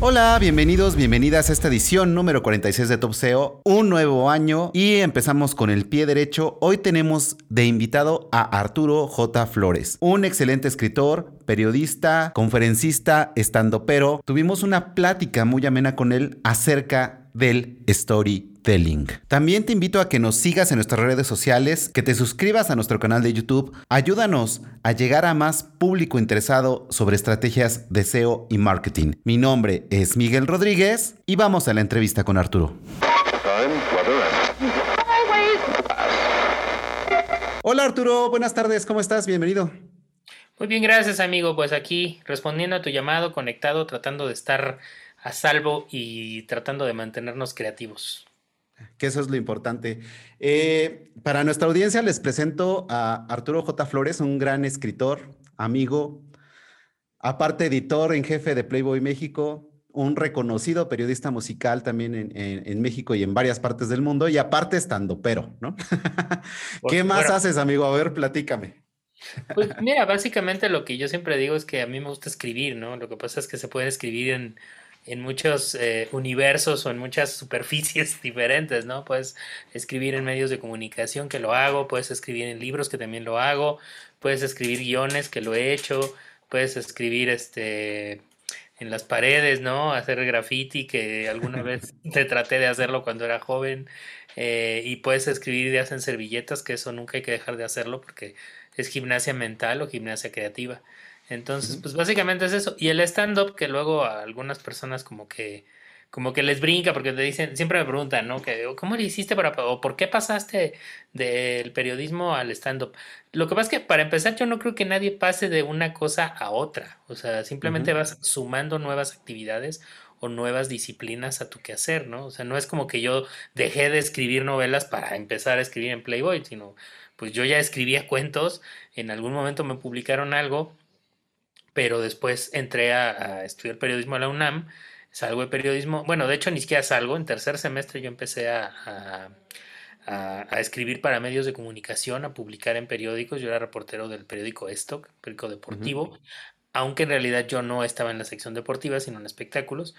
Hola, bienvenidos, bienvenidas a esta edición número 46 de Top SEO, un nuevo año y empezamos con el pie derecho. Hoy tenemos de invitado a Arturo J. Flores, un excelente escritor, periodista, conferencista, estando pero. Tuvimos una plática muy amena con él acerca del storytelling. También te invito a que nos sigas en nuestras redes sociales, que te suscribas a nuestro canal de YouTube. Ayúdanos a llegar a más público interesado sobre estrategias de SEO y marketing. Mi nombre es Miguel Rodríguez y vamos a la entrevista con Arturo. Hola Arturo, buenas tardes, ¿cómo estás? Bienvenido. Muy bien, gracias amigo. Pues aquí respondiendo a tu llamado, conectado, tratando de estar a salvo y tratando de mantenernos creativos. Que eso es lo importante. Eh, para nuestra audiencia les presento a Arturo J. Flores, un gran escritor, amigo, aparte editor en jefe de Playboy México, un reconocido periodista musical también en, México y en varias partes del mundo, y aparte estando pero, ¿no? ¿Qué más haces, amigo? A ver, platícame. Pues mira, básicamente lo que yo siempre digo es que a mí me gusta escribir, ¿no? Lo que pasa es que se puede escribir en, en muchos eh, universos o en muchas superficies diferentes, ¿no? Puedes escribir en medios de comunicación que lo hago, puedes escribir en libros que también lo hago, puedes escribir guiones que lo he hecho, puedes escribir este en las paredes, ¿no? Hacer graffiti que alguna vez te traté de hacerlo cuando era joven eh, y puedes escribir ideas en servilletas que eso nunca hay que dejar de hacerlo porque es gimnasia mental o gimnasia creativa. Entonces, pues básicamente es eso. Y el stand-up que luego a algunas personas como que como que les brinca porque te dicen, siempre me preguntan, ¿no? Que, ¿Cómo le hiciste para, o por qué pasaste del periodismo al stand-up? Lo que pasa es que para empezar yo no creo que nadie pase de una cosa a otra, o sea, simplemente vas sumando nuevas actividades o nuevas disciplinas a tu quehacer, ¿no? O sea, no es como que yo dejé de escribir novelas para empezar a escribir en Playboy, sino pues yo ya escribía cuentos, en algún momento me publicaron algo pero después entré a, estudiar periodismo a la UNAM, salgo de periodismo, bueno, de hecho ni siquiera salgo, en tercer semestre yo empecé a, escribir para medios de comunicación, a publicar en periódicos, yo era reportero del periódico Stock, periódico deportivo, aunque en realidad yo no estaba en la sección deportiva, sino en espectáculos.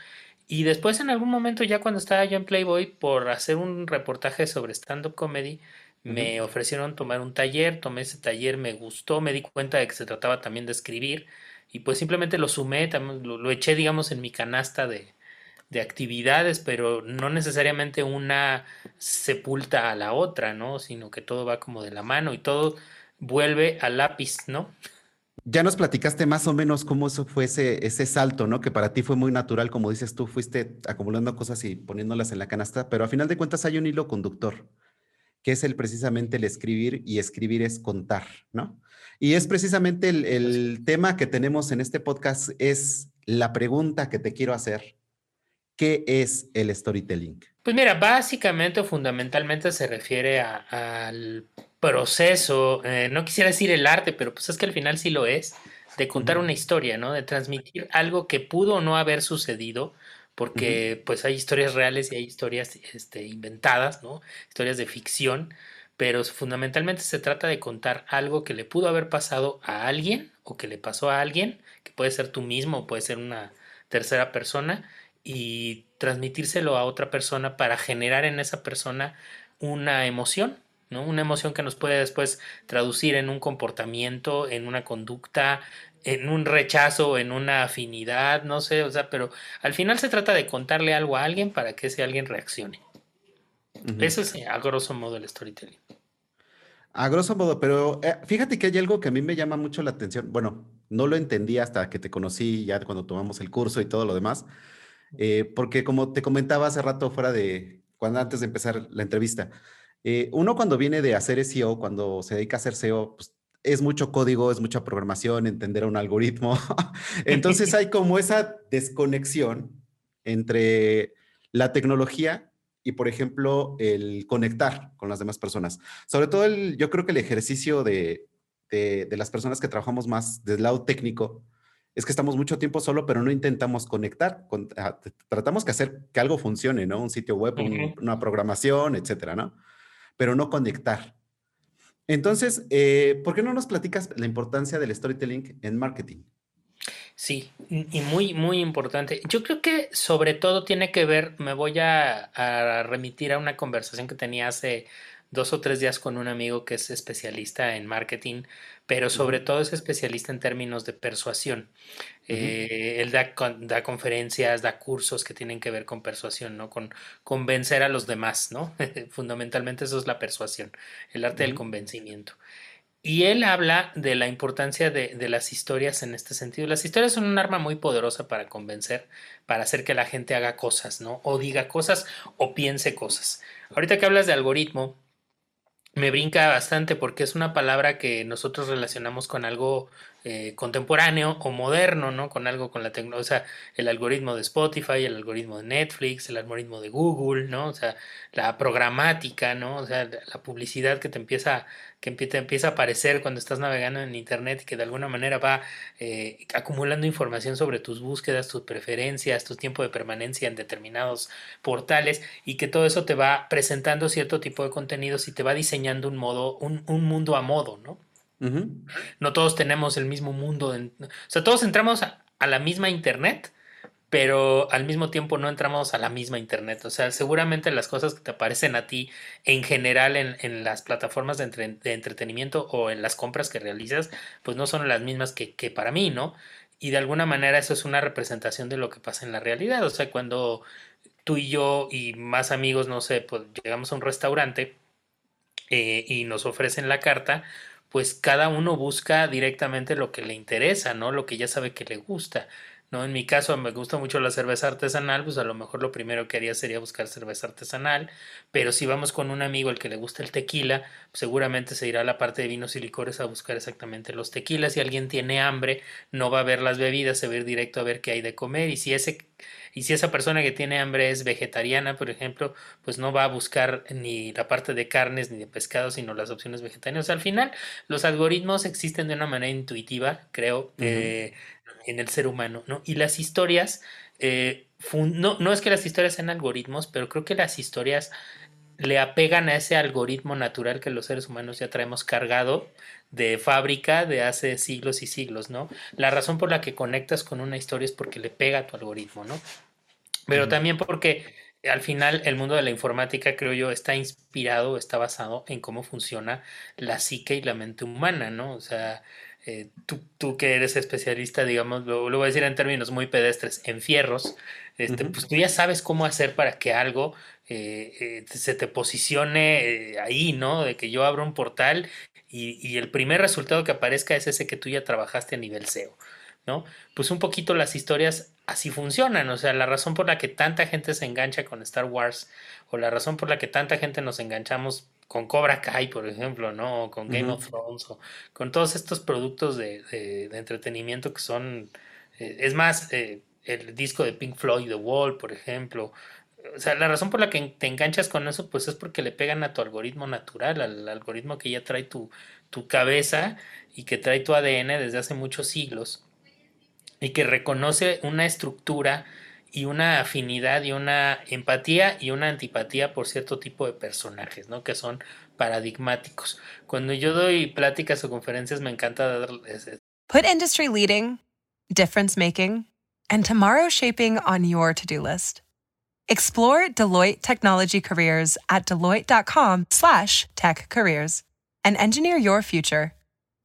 Y después en algún momento, ya cuando estaba yo en Playboy, por hacer un reportaje sobre stand-up comedy, me ofrecieron tomar un taller, tomé ese taller, me gustó, me di cuenta de que se trataba también de escribir y pues simplemente lo sumé, lo, lo eché digamos en mi canasta de, de, actividades, pero no necesariamente una sepulta a la otra, ¿no? Sino que todo va como de la mano y todo vuelve al lápiz, ¿no? Ya nos platicaste más o menos cómo eso fue ese, ese salto, ¿no? Que para ti fue muy natural, como dices tú, fuiste acumulando cosas y poniéndolas en la canasta, pero a final de cuentas hay un hilo conductor, que es el precisamente el escribir y escribir es contar, ¿no? Y es precisamente el, tema que tenemos en este podcast, es la pregunta que te quiero hacer. ¿Qué es el storytelling? Pues mira, básicamente o fundamentalmente se refiere al proceso, eh, no quisiera decir el arte, pero pues es que al final sí lo es, de contar una historia, ¿no? De transmitir algo que pudo o no haber sucedido, porque pues hay historias reales y hay historias este, inventadas, ¿no? Historias de ficción, pero fundamentalmente se trata de contar algo que le pudo haber pasado a alguien o que le pasó a alguien, que puede ser tú mismo puede ser una tercera persona, y transmitírselo a otra persona para generar en esa persona una emoción, ¿no? Una emoción que nos puede después traducir en un comportamiento, en una conducta, en un rechazo, en una afinidad, no sé, o sea, pero al final se trata de contarle algo a alguien para que ese alguien reaccione. Eso es a grosso modo el storytelling. A grosso modo, pero eh, fíjate que hay algo que a mí me llama mucho la atención. Bueno, no lo entendí hasta que te conocí ya cuando tomamos el curso y todo lo demás. Eh, porque como te comentaba hace rato fuera de, cuando antes de empezar la entrevista, eh, uno cuando viene de hacer SEO, cuando se dedica a hacer SEO, pues es mucho código, es mucha programación, entender un algoritmo. Entonces hay como esa desconexión entre la tecnología y, por ejemplo, el conectar con las demás personas. Sobre todo, el, yo creo que el ejercicio de, de, las personas que trabajamos más del lado técnico es que estamos mucho tiempo solo, pero no intentamos conectar. Ah, tratamos que hacer que algo funcione, ¿no? Un sitio web, una programación, etcétera, ¿no? Pero no conectar. Entonces, eh, ¿por qué no nos platicas la importancia del storytelling en marketing? Sí, y muy, muy importante. Yo creo que sobre todo tiene que ver, me voy a, remitir a una conversación que tenía hace dos o tres días con un amigo que es especialista en marketing, pero sobre todo es especialista en términos de persuasión. Eh, él da, da, conferencias, da cursos que tienen que ver con persuasión, ¿no? Con convencer a los demás, ¿no? Fundamentalmente eso es la persuasión, el arte del convencimiento. Y él habla de la importancia de, las historias en este sentido. Las historias son un arma muy poderosa para convencer, para hacer que la gente haga cosas, ¿no? O diga cosas o piense cosas. Ahorita que hablas de algoritmo, me brinca bastante porque es una palabra que nosotros relacionamos con algo eh, contemporáneo o moderno, ¿no? Con algo con la tecnología, o sea, el algoritmo de Spotify, el algoritmo de Netflix, el algoritmo de Google, ¿no? O sea, la programática, ¿no? O sea, la publicidad que te empieza, que empieza a aparecer cuando estás navegando en Internet y que de alguna manera va eh, acumulando información sobre tus búsquedas, tus preferencias, tu tiempo de permanencia en determinados portales y que todo eso te va presentando cierto tipo de contenidos y te va diseñando un modo, un mundo a modo, ¿no? No todos tenemos el mismo mundo. o sea, todos entramos a, la misma Internet, pero al mismo tiempo no entramos a la misma Internet. O sea, seguramente las cosas que te aparecen a ti en general en, las plataformas de, entretenimiento o en las compras que realizas, pues no son las mismas que, para mí, ¿no? Y de alguna manera eso es una representación de lo que pasa en la realidad. O sea, cuando tú y yo y más amigos, no sé, pues llegamos a un restaurante eh, y nos ofrecen la carta, pues cada uno busca directamente lo que le interesa, ¿no? Lo que ya sabe que le gusta. ¿No? En mi caso me gusta mucho la cerveza artesanal, pues a lo mejor lo primero que haría sería buscar cerveza artesanal, pero si vamos con un amigo al que le gusta el tequila, seguramente se irá a la parte de vinos y licores a buscar exactamente los tequilas. Si alguien tiene hambre, no va a ver las bebidas, se va a ir directo a ver qué hay de comer y si ese y si esa persona que tiene hambre es vegetariana, por ejemplo, pues no va a buscar ni la parte de carnes ni de pescado, sino las opciones vegetarianas. al final, los algoritmos existen de una manera intuitiva, creo, eh, en el ser humano, ¿no? Y las historias, eh, no, no es que las historias sean algoritmos, pero creo que las historias le apegan a ese algoritmo natural que los seres humanos ya traemos cargado de fábrica de hace siglos y siglos, ¿no? La razón por la que conectas con una historia es porque le pega a tu algoritmo, ¿no? Pero también porque al final el mundo de la informática, creo yo, está inspirado, está basado en cómo funciona la psique y la mente humana, ¿no? O sea, eh, tú, tú, que eres especialista, digamos, lo, voy a decir en términos muy pedestres, en fierros, este, pues tú ya sabes cómo hacer para que algo eh, eh, se te posicione ahí, ¿no? De que yo abro un portal y, y, el primer resultado que aparezca es ese que tú ya trabajaste a nivel SEO, ¿no? Pues un poquito las historias así funcionan, o sea, la razón por la que tanta gente se engancha con Star Wars o la razón por la que tanta gente nos enganchamos con Cobra Kai, por ejemplo, ¿no? O con Game of Thrones, o con todos estos productos de, de, entretenimiento que son, eh, es más, eh, el disco de Pink Floyd, The Wall, por ejemplo. O sea, la razón por la que te enganchas con eso, pues es porque le pegan a tu algoritmo natural, al algoritmo que ya trae tu, tu cabeza y que trae tu ADN desde hace muchos siglos y que reconoce una estructura y una afinidad y una empatía y una antipatía por cierto tipo de personajes, ¿no? Que son paradigmáticos. Cuando yo doy pláticas o conferencias me encanta dar... Put industry leading, difference making, and tomorrow shaping on your to-do list. Explore Deloitte Technology Careers at deloitte.com slash tech careers and engineer your future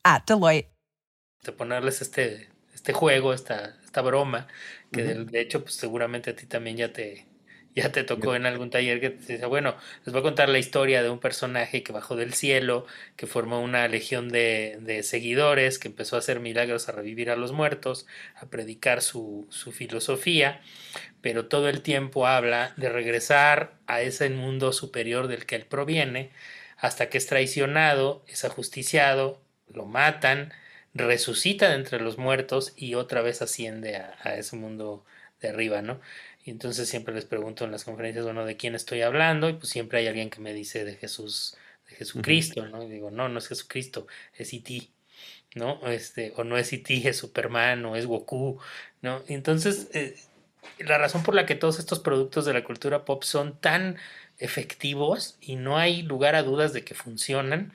at Deloitte. De ponerles este, este juego, esta, esta broma, que de, hecho pues seguramente a ti también ya te, Ya te tocó en algún taller que te dice, bueno, les voy a contar la historia de un personaje que bajó del cielo, que formó una legión de, de seguidores, que empezó a hacer milagros, a revivir a los muertos, a predicar su, su filosofía, pero todo el tiempo habla de regresar a ese mundo superior del que él proviene, hasta que es traicionado, es ajusticiado, lo matan, resucita de entre los muertos y otra vez asciende a, a ese mundo de arriba, ¿no? Y entonces siempre les pregunto en las conferencias, bueno, ¿de quién estoy hablando? Y pues siempre hay alguien que me dice de Jesús, de Jesucristo, ¿no? Y digo, no, no es Jesucristo, es E.T., ¿no? Este, o no es E.T., es Superman, o es Goku, ¿no? Entonces, eh, la razón por la que todos estos productos de la cultura pop son tan efectivos y no hay lugar a dudas de que funcionan,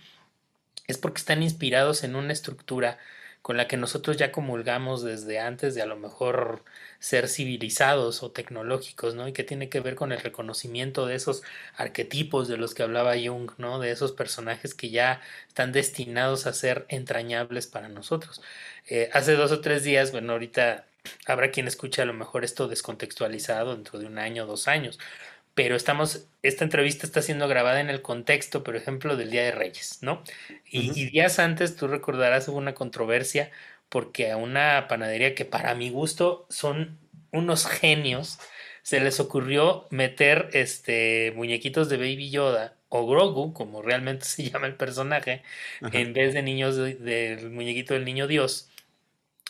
es porque están inspirados en una estructura con la que nosotros ya comulgamos desde antes de a lo mejor ser civilizados o tecnológicos, ¿no? Y que tiene que ver con el reconocimiento de esos arquetipos de los que hablaba Jung, ¿no? De esos personajes que ya están destinados a ser entrañables para nosotros. Eh, hace dos o tres días, bueno, ahorita habrá quien escuche a lo mejor esto descontextualizado dentro de un año, dos años, pero estamos, esta entrevista está siendo grabada en el contexto, por ejemplo, del Día de Reyes, ¿no? Y, uh -huh. y días antes, tú recordarás, hubo una controversia porque a una panadería que para mi gusto son unos genios, se les ocurrió meter este muñequitos de Baby Yoda o Grogu, como realmente se llama el personaje, Ajá. en vez de niños del de, muñequito del niño Dios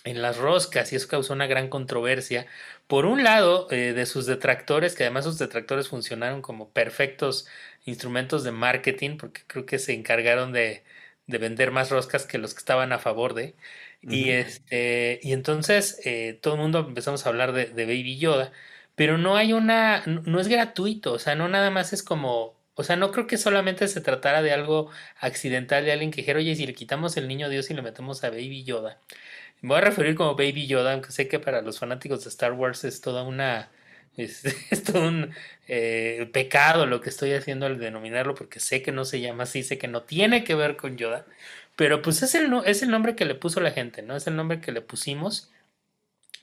en las roscas y eso causó una gran controversia. Por un lado, eh, de sus detractores, que además sus detractores funcionaron como perfectos instrumentos de marketing, porque creo que se encargaron de, de vender más roscas que los que estaban a favor de. Uh -huh. y, este, y entonces eh, todo el mundo empezamos a hablar de, de, Baby Yoda, pero no hay una, no es gratuito, o sea, no nada más es como, o sea, no creo que solamente se tratara de algo accidental de alguien que dijera, oye, si le quitamos el niño Dios y le metemos a Baby Yoda. Me voy a referir como Baby Yoda, aunque sé que para los fanáticos de Star Wars es toda una. Es, es todo un eh, pecado lo que estoy haciendo al denominarlo, porque sé que no se llama así, sé que no tiene que ver con Yoda, pero pues es el, es el nombre que le puso la gente, ¿no? Es el nombre que le pusimos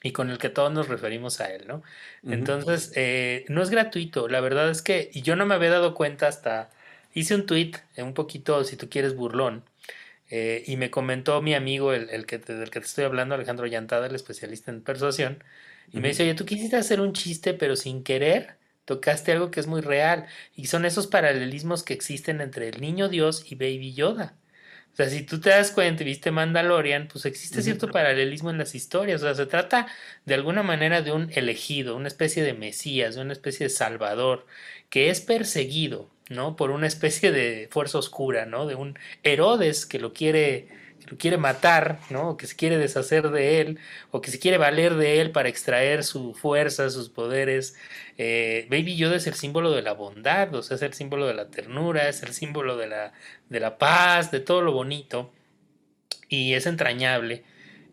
y con el que todos nos referimos a él, ¿no? Uh -huh. Entonces, eh, no es gratuito, la verdad es que y yo no me había dado cuenta hasta. Hice un tweet, un poquito, si tú quieres, burlón eh, y me comentó mi amigo, el, el que te, del que te estoy hablando, Alejandro Llantada, el especialista en persuasión, y uh -huh. me dice, oye, tú quisiste hacer un chiste, pero sin querer tocaste algo que es muy real. Y son esos paralelismos que existen entre el niño Dios y Baby Yoda. O sea, si tú te das cuenta y viste Mandalorian, pues existe uh -huh. cierto paralelismo en las historias. O sea, se trata de alguna manera de un elegido, una especie de Mesías, de una especie de Salvador, que es perseguido, ¿no? Por una especie de fuerza oscura, ¿no? De un Herodes que lo quiere, que lo quiere matar, ¿no? O que se quiere deshacer de él, o que se quiere valer de él para extraer su fuerza, sus poderes. Eh, Baby Yoda es el símbolo de la bondad, o sea, es el símbolo de la ternura, es el símbolo de la, de la paz, de todo lo bonito, y es entrañable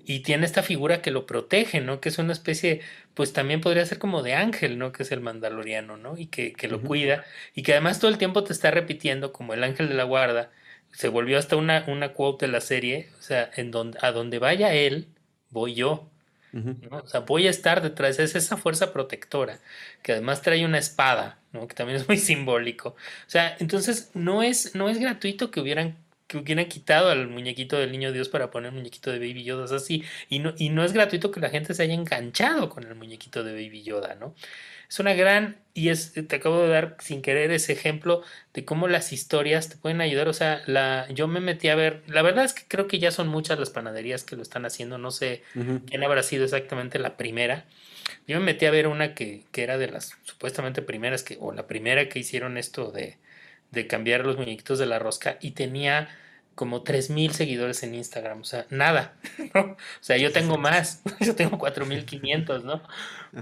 y tiene esta figura que lo protege, ¿no? Que es una especie, pues también podría ser como de ángel, ¿no? Que es el mandaloriano, ¿no? Y que, que lo uh -huh. cuida y que además todo el tiempo te está repitiendo como el ángel de la guarda. Se volvió hasta una, una quote de la serie, o sea, en donde, a donde vaya él, voy yo. Uh -huh. ¿no? O sea, voy a estar detrás, es esa fuerza protectora, que además trae una espada, ¿no? Que también es muy simbólico. O sea, entonces no es, no es gratuito que hubieran que hubieran quitado al muñequito del niño Dios para poner el muñequito de Baby Yoda, es así. Y no, y no es gratuito que la gente se haya enganchado con el muñequito de Baby Yoda, ¿no? Es una gran, y es, te acabo de dar sin querer ese ejemplo de cómo las historias te pueden ayudar. O sea, la, yo me metí a ver, la verdad es que creo que ya son muchas las panaderías que lo están haciendo, no sé uh -huh. quién habrá sido exactamente la primera. Yo me metí a ver una que, que era de las supuestamente primeras, que, o la primera que hicieron esto de, de cambiar los muñequitos de la rosca y tenía como 3000 seguidores en Instagram, o sea, nada, ¿no? O sea, yo tengo más, yo tengo 4500, ¿no?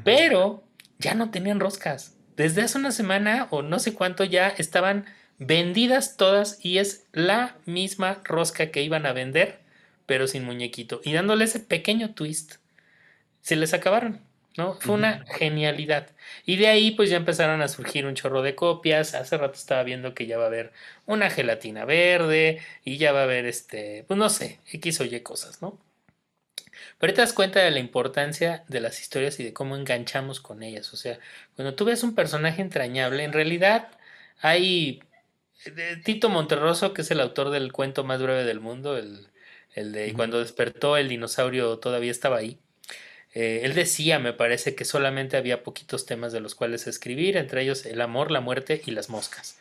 Pero ya no tenían roscas. Desde hace una semana o no sé cuánto ya estaban vendidas todas y es la misma rosca que iban a vender, pero sin muñequito. Y dándole ese pequeño twist, se les acabaron. ¿No? Fue una genialidad. Y de ahí pues ya empezaron a surgir un chorro de copias. Hace rato estaba viendo que ya va a haber una gelatina verde y ya va a haber este, pues no sé, X o Y cosas, ¿no? Pero te das cuenta de la importancia de las historias y de cómo enganchamos con ellas. O sea, cuando tú ves un personaje entrañable, en realidad hay eh, Tito Monterroso, que es el autor del cuento más breve del mundo, el, el de cuando despertó el dinosaurio todavía estaba ahí. Eh, él decía, me parece, que solamente había poquitos temas de los cuales escribir, entre ellos el amor, la muerte y las moscas,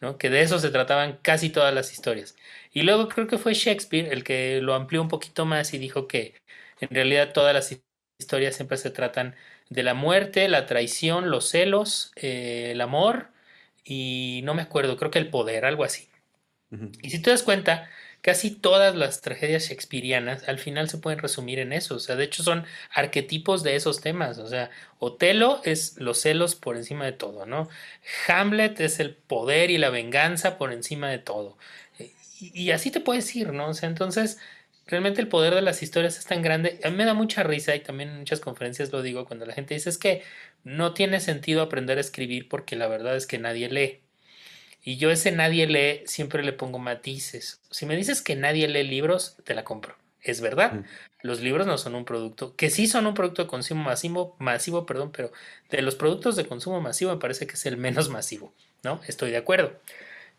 ¿no? que de eso se trataban casi todas las historias. Y luego creo que fue Shakespeare el que lo amplió un poquito más y dijo que en realidad todas las historias siempre se tratan de la muerte, la traición, los celos, eh, el amor y no me acuerdo, creo que el poder, algo así. Y si te das cuenta, casi todas las tragedias shakespearianas al final se pueden resumir en eso. O sea, de hecho son arquetipos de esos temas. O sea, Otelo es los celos por encima de todo, ¿no? Hamlet es el poder y la venganza por encima de todo. Y, y así te puedes ir, ¿no? O sea, entonces realmente el poder de las historias es tan grande. A mí me da mucha risa y también en muchas conferencias lo digo cuando la gente dice es que no tiene sentido aprender a escribir porque la verdad es que nadie lee. Y yo ese nadie lee siempre le pongo matices. Si me dices que nadie lee libros, te la compro. Es verdad. Los libros no son un producto, que sí son un producto de consumo masivo, masivo, perdón, pero de los productos de consumo masivo me parece que es el menos masivo, ¿no? Estoy de acuerdo.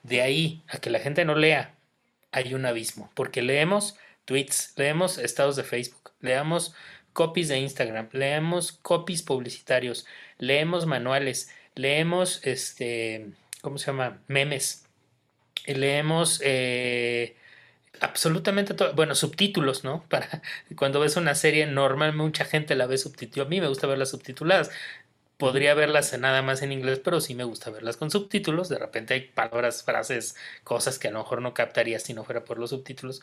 De ahí a que la gente no lea, hay un abismo, porque leemos tweets, leemos estados de Facebook, leemos copies de Instagram, leemos copies publicitarios, leemos manuales, leemos este ¿cómo se llama? Memes. leemos eh, absolutamente todo, bueno, subtítulos, ¿no? Para cuando ves una serie normal, mucha gente la ve subtitulada. A mí me gusta verlas subtituladas. Podría verlas nada más en inglés, pero sí me gusta verlas con subtítulos. De repente hay palabras, frases, cosas que a lo mejor no captarías si no fuera por los subtítulos.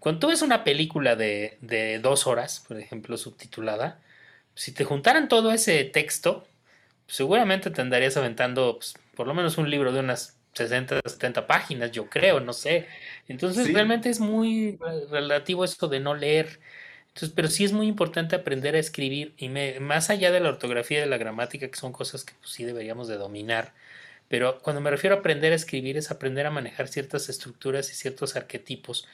Cuando tú ves una película de, de dos horas, por ejemplo, subtitulada, si te juntaran todo ese texto, seguramente te andarías aventando pues, por lo menos un libro de unas 60, 70 páginas, yo creo, no sé. Entonces realmente es muy relativo esto de no leer. Entonces, pero sí es muy importante aprender a escribir y más allá de la ortografía y de la gramática, que son cosas que pues, sí deberíamos de dominar. Pero cuando me refiero a aprender a escribir es aprender a manejar ciertas estructuras y ciertos arquetipos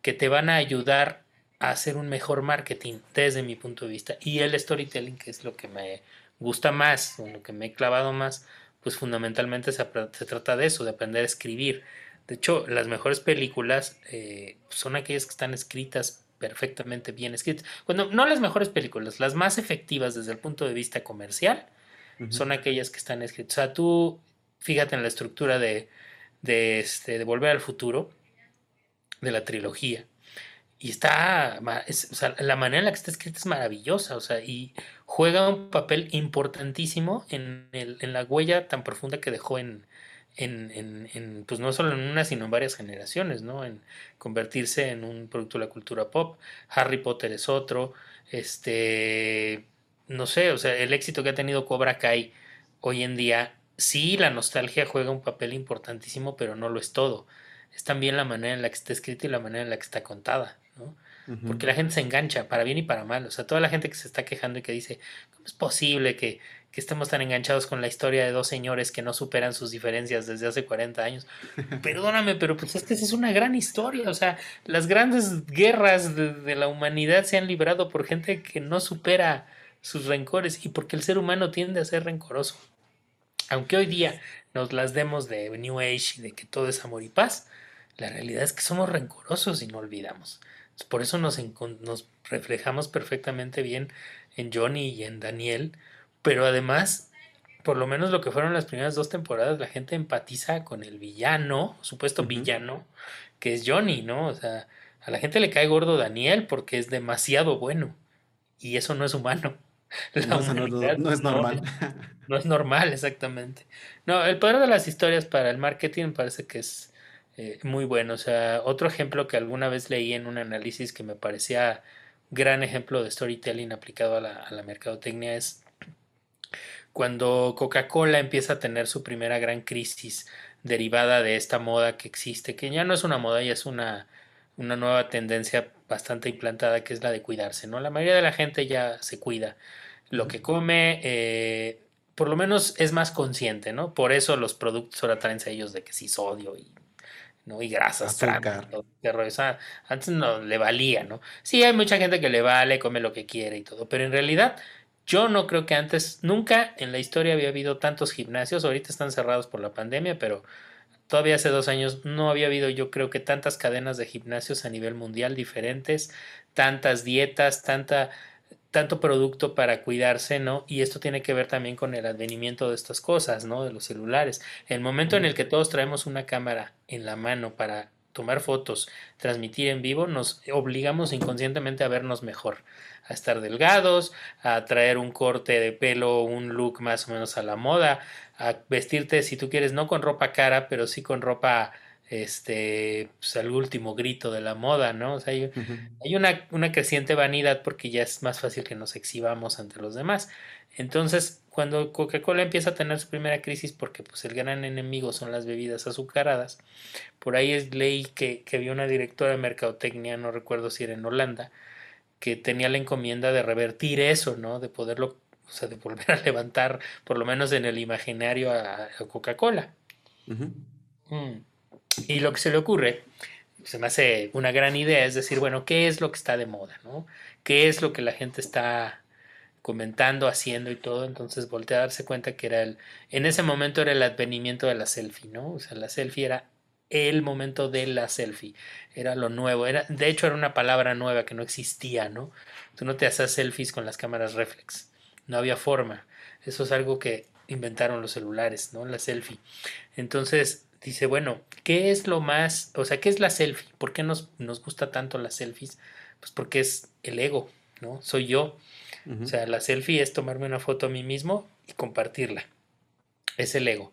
que te van a ayudar a hacer un mejor marketing desde mi punto de vista. Y el storytelling, que es lo que me gusta más, o lo que me he clavado más, pues fundamentalmente se, trata de eso, de aprender a escribir. De hecho, las mejores películas eh, son aquellas que están escritas perfectamente bien escritas. Bueno, no las mejores películas, las más efectivas desde el punto de vista comercial son aquellas que están escritas. O sea, tú fíjate en la estructura de, de, este, de Volver al Futuro, de la trilogía. Y está, o sea, la manera en la que está escrita es maravillosa, o sea, y juega un papel importantísimo en, el, en la huella tan profunda que dejó en, en, en, pues no solo en una, sino en varias generaciones, ¿no? En convertirse en un producto de la cultura pop. Harry Potter es otro, este, no sé, o sea, el éxito que ha tenido Cobra Kai hoy en día, sí, la nostalgia juega un papel importantísimo, pero no lo es todo. Es también la manera en la que está escrita y la manera en la que está contada. ¿no? Porque la gente se engancha, para bien y para mal. O sea, toda la gente que se está quejando y que dice, ¿cómo es posible que, que estemos tan enganchados con la historia de dos señores que no superan sus diferencias desde hace 40 años? Perdóname, pero pues es que esa es una gran historia. O sea, las grandes guerras de, de la humanidad se han librado por gente que no supera sus rencores y porque el ser humano tiende a ser rencoroso. Aunque hoy día nos las demos de New Age y de que todo es amor y paz, la realidad es que somos rencorosos y no olvidamos. Por eso nos, nos reflejamos perfectamente bien en Johnny y en Daniel, pero además, por lo menos lo que fueron las primeras dos temporadas, la gente empatiza con el villano, supuesto villano, que es Johnny, ¿no? O sea, a la gente le cae gordo Daniel porque es demasiado bueno y eso no es humano. no, no, es normal. no es normal, exactamente. No, el poder de las historias para el marketing parece que es eh, muy bueno. O sea, otro ejemplo que alguna vez leí en un análisis que me parecía gran ejemplo de storytelling aplicado a la, a la mercadotecnia es cuando Coca-Cola empieza a tener su primera gran crisis derivada de esta moda que existe, que ya no es una moda, ya es una, una nueva tendencia bastante implantada que es la de cuidarse, ¿no? La mayoría de la gente ya se cuida. Lo que come, eh, por lo menos es más consciente, ¿no? Por eso los productos ahora traen sellos de que sí sodio y ¿no? Y grasas. O sea, antes no le valía, ¿no? Sí, hay mucha gente que le vale, come lo que quiere y todo, pero en realidad yo no creo que antes, nunca en la historia había habido tantos gimnasios, ahorita están cerrados por la pandemia, pero todavía hace dos años no había habido yo creo que tantas cadenas de gimnasios a nivel mundial diferentes, tantas dietas, tanta tanto producto para cuidarse, ¿no? Y esto tiene que ver también con el advenimiento de estas cosas, ¿no? De los celulares. El momento en el que todos traemos una cámara en la mano para tomar fotos, transmitir en vivo, nos obligamos inconscientemente a vernos mejor, a estar delgados, a traer un corte de pelo, un look más o menos a la moda, a vestirte, si tú quieres, no con ropa cara, pero sí con ropa este, pues al último grito de la moda, ¿no? O sea, hay, hay una, una, creciente vanidad porque ya es más fácil que nos exhibamos ante los demás. Entonces, cuando Coca-Cola empieza a tener su primera crisis, porque pues el gran enemigo son las bebidas azucaradas, por ahí es ley que, que había una directora de mercadotecnia, no recuerdo si era en Holanda, que tenía la encomienda de revertir eso, ¿no? De poderlo, o sea, de volver a levantar, por lo menos en el imaginario, a, a Coca-Cola. Uh -huh. mm. Y lo que se le ocurre, se me hace una gran idea, es decir, bueno, ¿qué es lo que está de moda? ¿no? ¿Qué es lo que la gente está comentando, haciendo y todo? Entonces volteé a darse cuenta que era el, en ese momento era el advenimiento de la selfie, ¿no? O sea, la selfie era el momento de la selfie, era lo nuevo, era, de hecho era una palabra nueva que no existía, ¿no? Tú no te hacías selfies con las cámaras reflex, no había forma, eso es algo que inventaron los celulares, ¿no? La selfie. Entonces, dice, bueno, ¿qué es lo más, o sea, qué es la selfie? ¿Por qué nos, nos gusta tanto las selfies? Pues porque es el ego, ¿no? Soy yo. Uh -huh. O sea, la selfie es tomarme una foto a mí mismo y compartirla. Es el ego.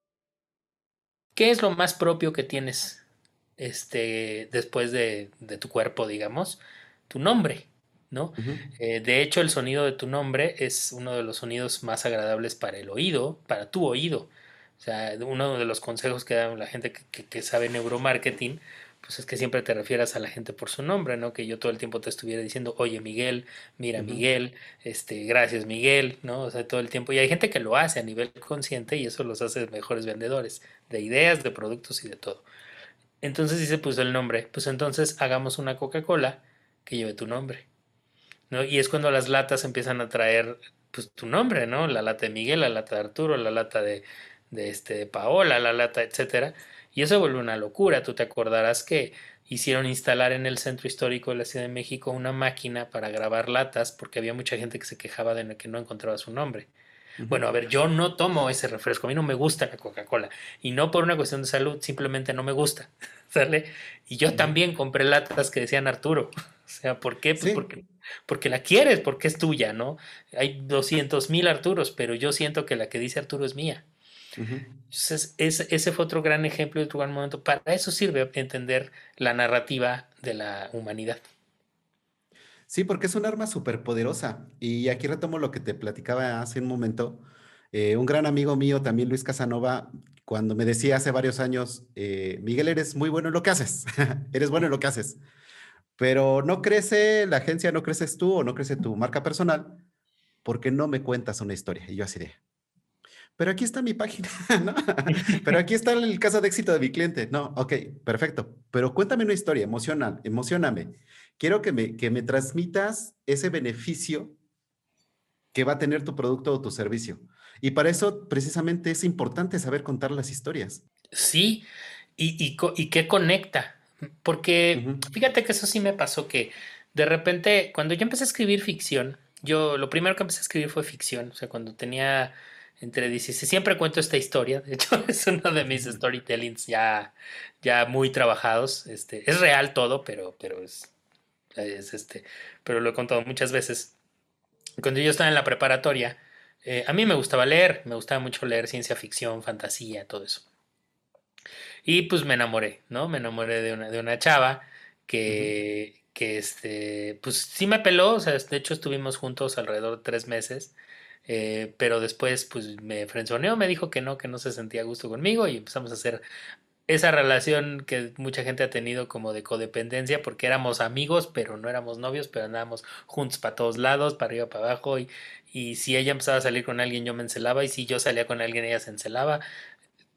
¿Qué es lo más propio que tienes este, después de, de tu cuerpo, digamos? Tu nombre, ¿no? Uh -huh. eh, de hecho, el sonido de tu nombre es uno de los sonidos más agradables para el oído, para tu oído. O sea, uno de los consejos que da la gente que, que, que sabe neuromarketing, pues es que siempre te refieras a la gente por su nombre, ¿no? Que yo todo el tiempo te estuviera diciendo, oye Miguel, mira uh -huh. Miguel, este, gracias Miguel, ¿no? O sea, todo el tiempo. Y hay gente que lo hace a nivel consciente y eso los hace mejores vendedores de ideas, de productos y de todo. Entonces dice, pues el nombre, pues entonces hagamos una Coca-Cola que lleve tu nombre, ¿no? Y es cuando las latas empiezan a traer, pues tu nombre, ¿no? La lata de Miguel, la lata de Arturo, la lata de, de, este, de Paola, la lata, etcétera y eso vuelve una locura. Tú te acordarás que hicieron instalar en el centro histórico de la Ciudad de México una máquina para grabar latas porque había mucha gente que se quejaba de que no encontraba su nombre. Uh -huh. Bueno, a ver, yo no tomo ese refresco, a mí no me gusta la Coca-Cola y no por una cuestión de salud, simplemente no me gusta, ¿sale? Y yo uh -huh. también compré latas que decían Arturo, o sea, ¿por qué? Pues sí. porque, porque la quieres, porque es tuya, ¿no? Hay 200 mil Arturos, pero yo siento que la que dice Arturo es mía. Uh -huh. Entonces, ese, ese, fue otro gran ejemplo y otro gran momento. Para eso sirve entender la narrativa de la humanidad. Sí, porque es un arma súper poderosa. Y aquí retomo lo que te platicaba hace un momento. Eh, un gran amigo mío, también Luis Casanova, cuando me decía hace varios años, eh, Miguel, eres muy bueno en lo que haces, eres bueno en lo que haces, pero no crece la agencia, no creces tú o no crece tu marca personal porque no me cuentas una historia. Y yo así de, pero aquí está mi página, ¿no? Pero aquí está el caso de éxito de mi cliente. No, ok, perfecto. Pero cuéntame una historia, emocional, emocioname. Quiero que me, que me transmitas ese beneficio que va a tener tu producto o tu servicio. Y para eso precisamente es importante saber contar las historias. Sí, y, y, y qué conecta. Porque uh -huh. fíjate que eso sí me pasó que de repente, cuando yo empecé a escribir ficción, yo lo primero que empecé a escribir fue ficción. O sea, cuando tenía entre 16. Siempre cuento esta historia, de hecho es uno de mis storytellings ya, ya muy trabajados. Este, es real todo, pero, pero es, es este, pero lo he contado muchas veces. Cuando yo estaba en la preparatoria, eh, a mí me gustaba leer, me gustaba mucho leer ciencia ficción, fantasía, todo eso. Y pues me enamoré, ¿no? Me enamoré de una, de una chava que, que este, pues sí me peló, o sea, de hecho estuvimos juntos alrededor de tres meses, eh, pero después pues me frenzoneó, me dijo que no, que no se sentía a gusto conmigo y empezamos a hacer esa relación que mucha gente ha tenido como de codependencia porque éramos amigos, pero no éramos novios, pero andábamos juntos para todos lados, para arriba, para abajo y, y si ella empezaba a salir con alguien yo me encelaba y si yo salía con alguien ella se encelaba.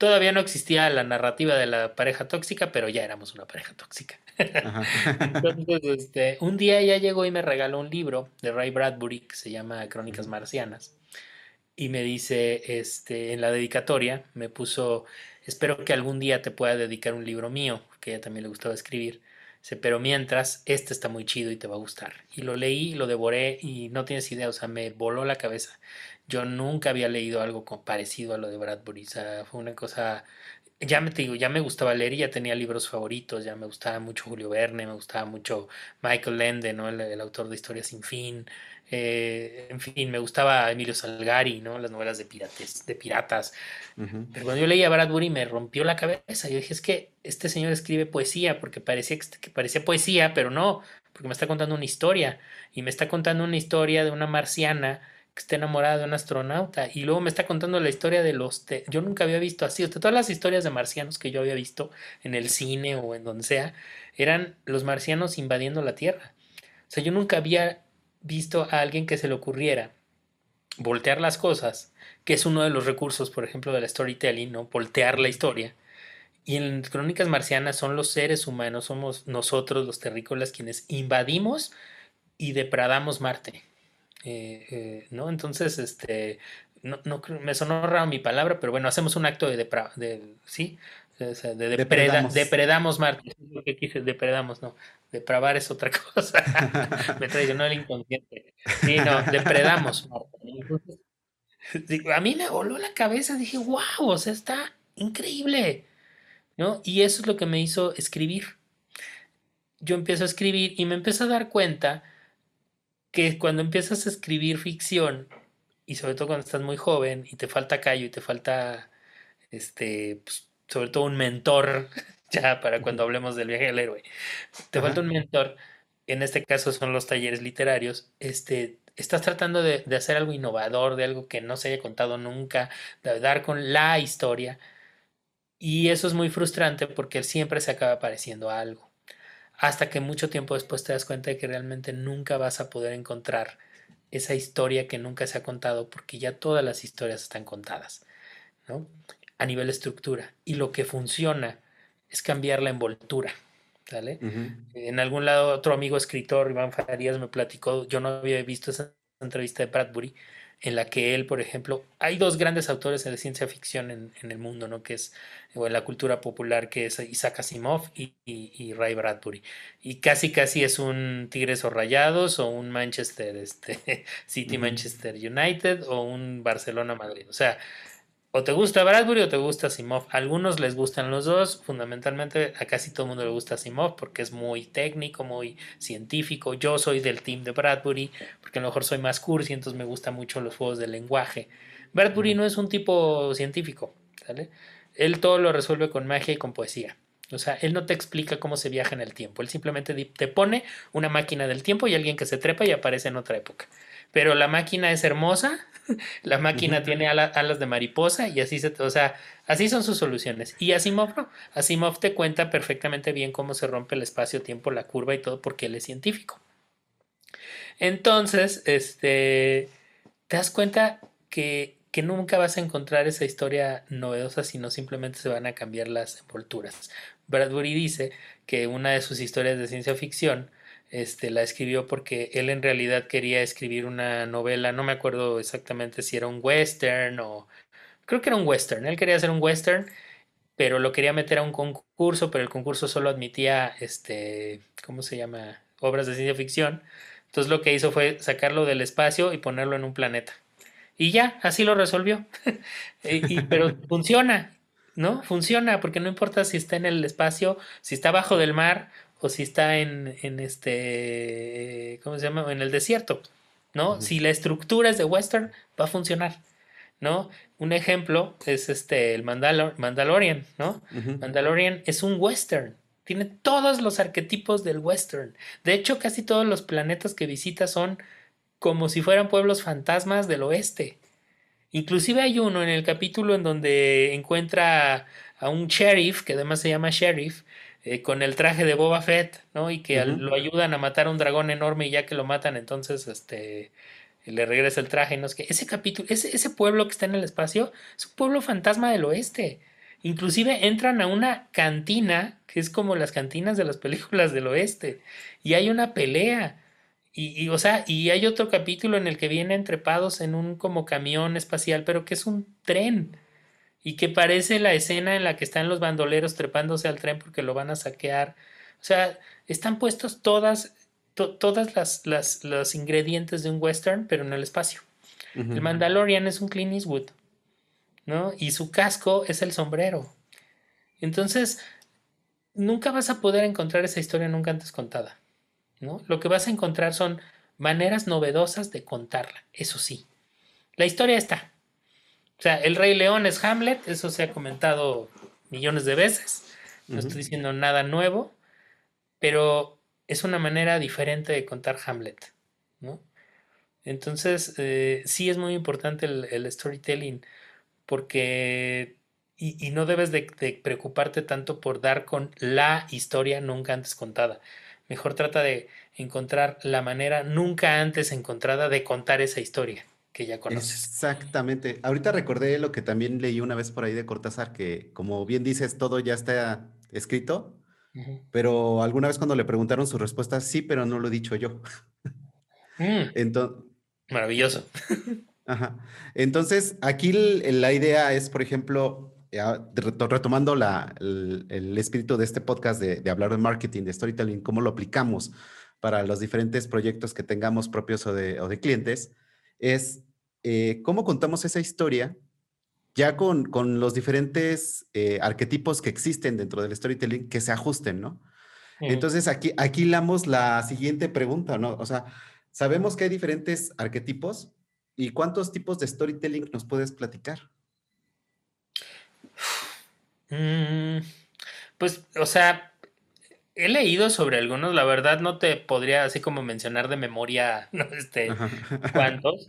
Todavía no existía la narrativa de la pareja tóxica, pero ya éramos una pareja tóxica. Entonces, este, un día ella llegó y me regaló un libro de Ray Bradbury que se llama Crónicas Marcianas. Y me dice, este, en la dedicatoria, me puso, espero que algún día te pueda dedicar un libro mío, que a ella también le gustaba escribir. Dice, pero mientras, este está muy chido y te va a gustar. Y lo leí, lo devoré y no tienes idea, o sea, me voló la cabeza. Yo nunca había leído algo parecido a lo de Bradbury, o sea, fue una cosa ya me digo, ya me gustaba leer y ya tenía libros favoritos, ya me gustaba mucho Julio Verne, me gustaba mucho Michael Lende, ¿no? El, autor de Historia sin fin. Eh, en fin, me gustaba Emilio Salgari, ¿no? Las novelas de pirates, de piratas. Pero cuando yo leía Bradbury me rompió la cabeza. Yo dije, es que este señor escribe poesía porque parecía que parecía poesía, pero no, porque me está contando una historia. Y me está contando una historia de una marciana que esté enamorada de un astronauta y luego me está contando la historia de los... Yo nunca había visto así, todas las historias de marcianos que yo había visto en el cine o en donde sea, eran los marcianos invadiendo la Tierra. O sea, yo nunca había visto a alguien que se le ocurriera voltear las cosas, que es uno de los recursos, por ejemplo, de la storytelling, ¿no? Voltear la historia. Y en Crónicas Marcianas son los seres humanos, somos nosotros los terrícolas quienes invadimos y depredamos Marte. Eh, eh, ¿no? Entonces, este, no, no, me sonó raro mi palabra, pero bueno, hacemos un acto de, depra, de ¿sí? de, depredamos. depredamos Marte, lo que quise, depredamos, no, depravar es otra cosa, me traicionó el inconsciente, sí, no, depredamos Marte. a mí me voló la cabeza, dije, wow, o sea, está increíble, ¿no? Y eso es lo que me hizo escribir. Yo empiezo a escribir y me empiezo a dar cuenta que cuando empiezas a escribir ficción, y sobre todo cuando estás muy joven y te falta callo y te falta, este, pues, sobre todo un mentor, ya para cuando hablemos del viaje del héroe, te falta un mentor, en este caso son los talleres literarios, este, estás tratando de, de, hacer algo innovador, de algo que no se haya contado nunca, de dar con la historia, y eso es muy frustrante porque siempre se acaba pareciendo a algo hasta que mucho tiempo después te das cuenta de que realmente nunca vas a poder encontrar esa historia que nunca se ha contado porque ya todas las historias están contadas, ¿no? A nivel estructura. Y lo que funciona es cambiar la envoltura, ¿sale? En algún lado otro amigo escritor, Iván Farías, me platicó, yo no había visto esa entrevista de Bradbury, en la que él, por ejemplo, hay dos grandes autores de ciencia ficción en, el mundo, ¿no? Que es, o en la cultura popular, que es Isaac Asimov y, Ray Bradbury. Y casi, casi es un Tigres o Rayados o un Manchester este, City Manchester United o un Barcelona Madrid. O sea, o te gusta Bradbury o te gusta Simov. A algunos les gustan los dos. Fundamentalmente a casi todo el mundo le gusta Simov porque es muy técnico, muy científico. Yo soy del team de Bradbury porque a lo mejor soy más cursi, entonces me gustan mucho los juegos de lenguaje. Bradbury no es un tipo científico, ¿sale? Él todo lo resuelve con magia y con poesía. O sea, él no te explica cómo se viaja en el tiempo. Él simplemente te pone una máquina del tiempo y alguien que se trepa y aparece en otra época. Pero la máquina es hermosa, la máquina tiene alas de mariposa y así se, o sea, así son sus soluciones. Y Asimov no, Asimov te cuenta perfectamente bien cómo se rompe el espacio-tiempo, la curva y todo porque él es científico. Entonces, este, te das cuenta que, que nunca vas a encontrar esa historia novedosa, sino simplemente se van a cambiar las envolturas. Bradbury dice que una de sus historias de ciencia ficción este, la escribió porque él en realidad quería escribir una novela, no me acuerdo exactamente si era un western o creo que era un western, él quería hacer un western, pero lo quería meter a un concurso, pero el concurso solo admitía, este, ¿cómo se llama? Obras de ciencia ficción. Entonces lo que hizo fue sacarlo del espacio y ponerlo en un planeta. Y ya, así lo resolvió. y, pero funciona, ¿no? Funciona porque no importa si está en el espacio, si está abajo del mar o si está en, en este, ¿cómo se llama? En el desierto, ¿no? Si la estructura es de western, va a funcionar. ¿no? Un ejemplo es este, el Mandalorian, ¿no? Mandalorian es un western. Tiene todos los arquetipos del western. De hecho, casi todos los planetas que visita son como si fueran pueblos fantasmas del oeste. Inclusive hay uno en el capítulo en donde encuentra a un sheriff, que además se llama sheriff, eh, con el traje de Boba Fett, ¿no? Y que lo ayudan a matar a un dragón enorme y ya que lo matan, entonces, este, le regresa el traje. No es que ese capítulo, ese, ese pueblo que está en el espacio es un pueblo fantasma del oeste. Inclusive entran a una cantina, que es como las cantinas de las películas del oeste, y hay una pelea. Y, y, o sea, y hay otro capítulo en el que vienen trepados en un como camión espacial, pero que es un tren y que parece la escena en la que están los bandoleros trepándose al tren porque lo van a saquear. O sea, están puestos todas, todas las, las, los ingredientes de un western, pero en el espacio. El Mandalorian es un Clint Eastwood, ¿no? Y su casco es el sombrero. Entonces, nunca vas a poder encontrar esa historia nunca antes contada, ¿no? Lo que vas a encontrar son maneras novedosas de contarla, eso sí. La historia está, sea, el Rey León es Hamlet, eso se ha comentado millones de veces. No estoy diciendo nada nuevo, pero es una manera diferente de contar Hamlet, ¿no? Entonces, eh, sí es muy importante el, storytelling, porque. Y, no debes de, preocuparte tanto por dar con la historia nunca antes contada. Mejor trata de encontrar la manera nunca antes encontrada de contar esa historia que ya conoces. Exactamente. Ahorita recordé lo que también leí una vez por ahí de Cortázar, que como bien dices, todo ya está escrito, pero alguna vez cuando le preguntaron su respuesta, sí, pero no lo he dicho yo. Mm. Entonces, Maravilloso. Ajá. Entonces, aquí la idea es, por ejemplo, retomando la, el, espíritu de este podcast de, de, hablar de marketing, de storytelling, cómo lo aplicamos para los diferentes proyectos que tengamos propios o de, o de clientes, es eh, cómo contamos esa historia ya con, con los diferentes eh, arquetipos que existen dentro del storytelling que se ajusten, ¿no? Entonces aquí, aquí lamos la siguiente pregunta, ¿no? O sea, sabemos que hay diferentes arquetipos y cuántos tipos de storytelling nos puedes platicar. Mm, pues, o sea, he leído sobre algunos, la verdad no te podría así como mencionar de memoria, no este, cuántos.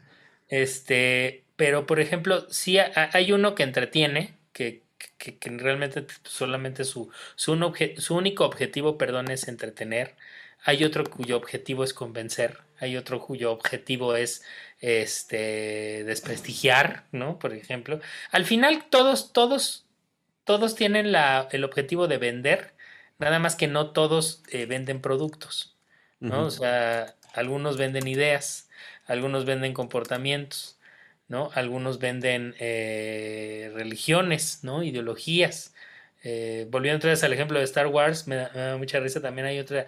Este, pero por ejemplo, sí hay uno que entretiene, que, que, realmente solamente su, su, su, único objetivo, perdón, es entretener. Hay otro cuyo objetivo es convencer. Hay otro cuyo objetivo es este desprestigiar, ¿no? Por ejemplo. Al final, todos, todos, todos tienen la, el objetivo de vender Nada más que no todos eh, venden productos, ¿no? O sea, algunos venden ideas, algunos venden comportamientos, ¿no? Algunos venden eh, religiones, ¿no? Ideologías. Eh, volviendo otra vez al ejemplo de Star Wars, me da, mucha risa. También hay otra,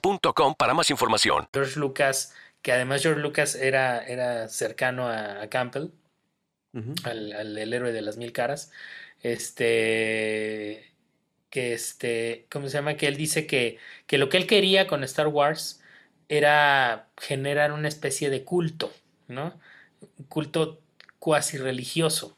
egglandsbest.com para más información. George Lucas, que además George Lucas era, era cercano a, Campbell, al, el héroe de las mil caras, este, que este, ¿cómo se llama? Que él dice que, que lo que él quería con Star Wars era generar una especie de culto, ¿no? Un culto cuasi religioso.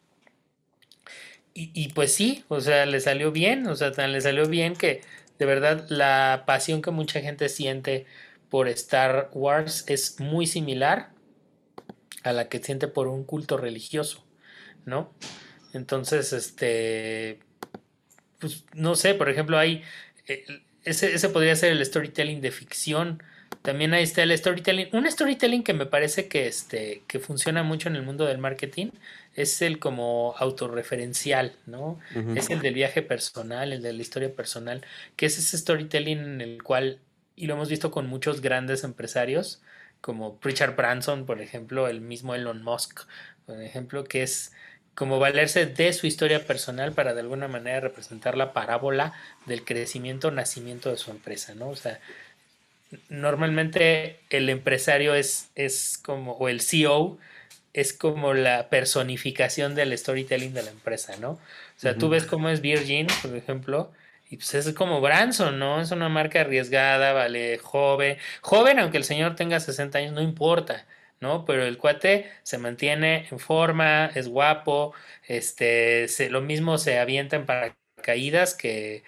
Y, y, pues sí, o sea, le salió bien, o sea, le salió bien que de verdad la pasión que mucha gente siente por Star Wars es muy similar a la que siente por un culto religioso, ¿no? Entonces, este, pues no sé, por ejemplo, hay, eh, ese, ese, podría ser el storytelling de ficción. También ahí está el storytelling. Un storytelling que me parece que, este, que funciona mucho en el mundo del marketing es el como autorreferencial, ¿no? Es el del viaje personal, el de la historia personal, que es ese storytelling en el cual y lo hemos visto con muchos grandes empresarios, como Richard Branson, por ejemplo, el mismo Elon Musk, por ejemplo, que es como valerse de su historia personal para de alguna manera representar la parábola del crecimiento nacimiento de su empresa, ¿no? O sea, normalmente el empresario es, es como, o el CEO es como la personificación del storytelling de la empresa, ¿no? O sea, tú ves cómo es Virgin, por ejemplo, y pues es como Branson, ¿no? Es una marca arriesgada, vale, joven, joven, aunque el señor tenga 60 años, no importa, ¿no? Pero el cuate se mantiene en forma, es guapo, este, lo mismo se avienta en paracaídas que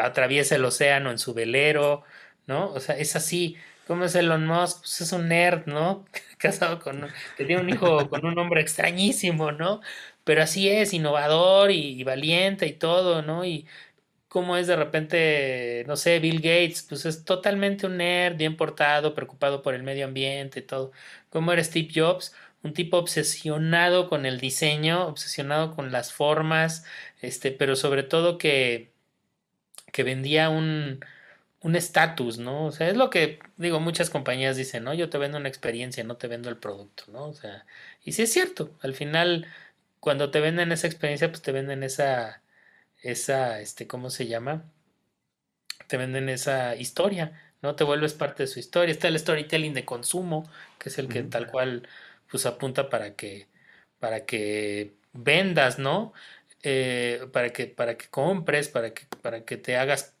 atraviesa el océano en su velero, ¿no? O sea, es así. ¿Cómo es Elon Musk? Pues es un nerd, ¿no? Casado con, que tiene un hijo con un hombre extrañísimo, ¿no? Pero así es, innovador y, valiente y todo, ¿no? Y cómo es de repente, no sé, Bill Gates, pues es totalmente un nerd, bien portado, preocupado por el medio ambiente y todo. ¿Cómo era Steve Jobs? Un tipo obsesionado con el diseño, obsesionado con las formas, este, pero sobre todo que, que vendía un, un estatus, ¿no? O sea, es lo que digo, muchas compañías dicen, ¿no? Yo te vendo una experiencia, no te vendo el producto, ¿no? O sea, y sí es cierto, al final, cuando te venden esa experiencia, pues te venden esa, esa, este, ¿cómo se llama? Te venden esa historia, ¿no? Te vuelves parte de su historia. Está el storytelling de consumo, que es el que tal cual, pues apunta para que, para que vendas, ¿no? Eh, para que, para que compres, para que, para que te hagas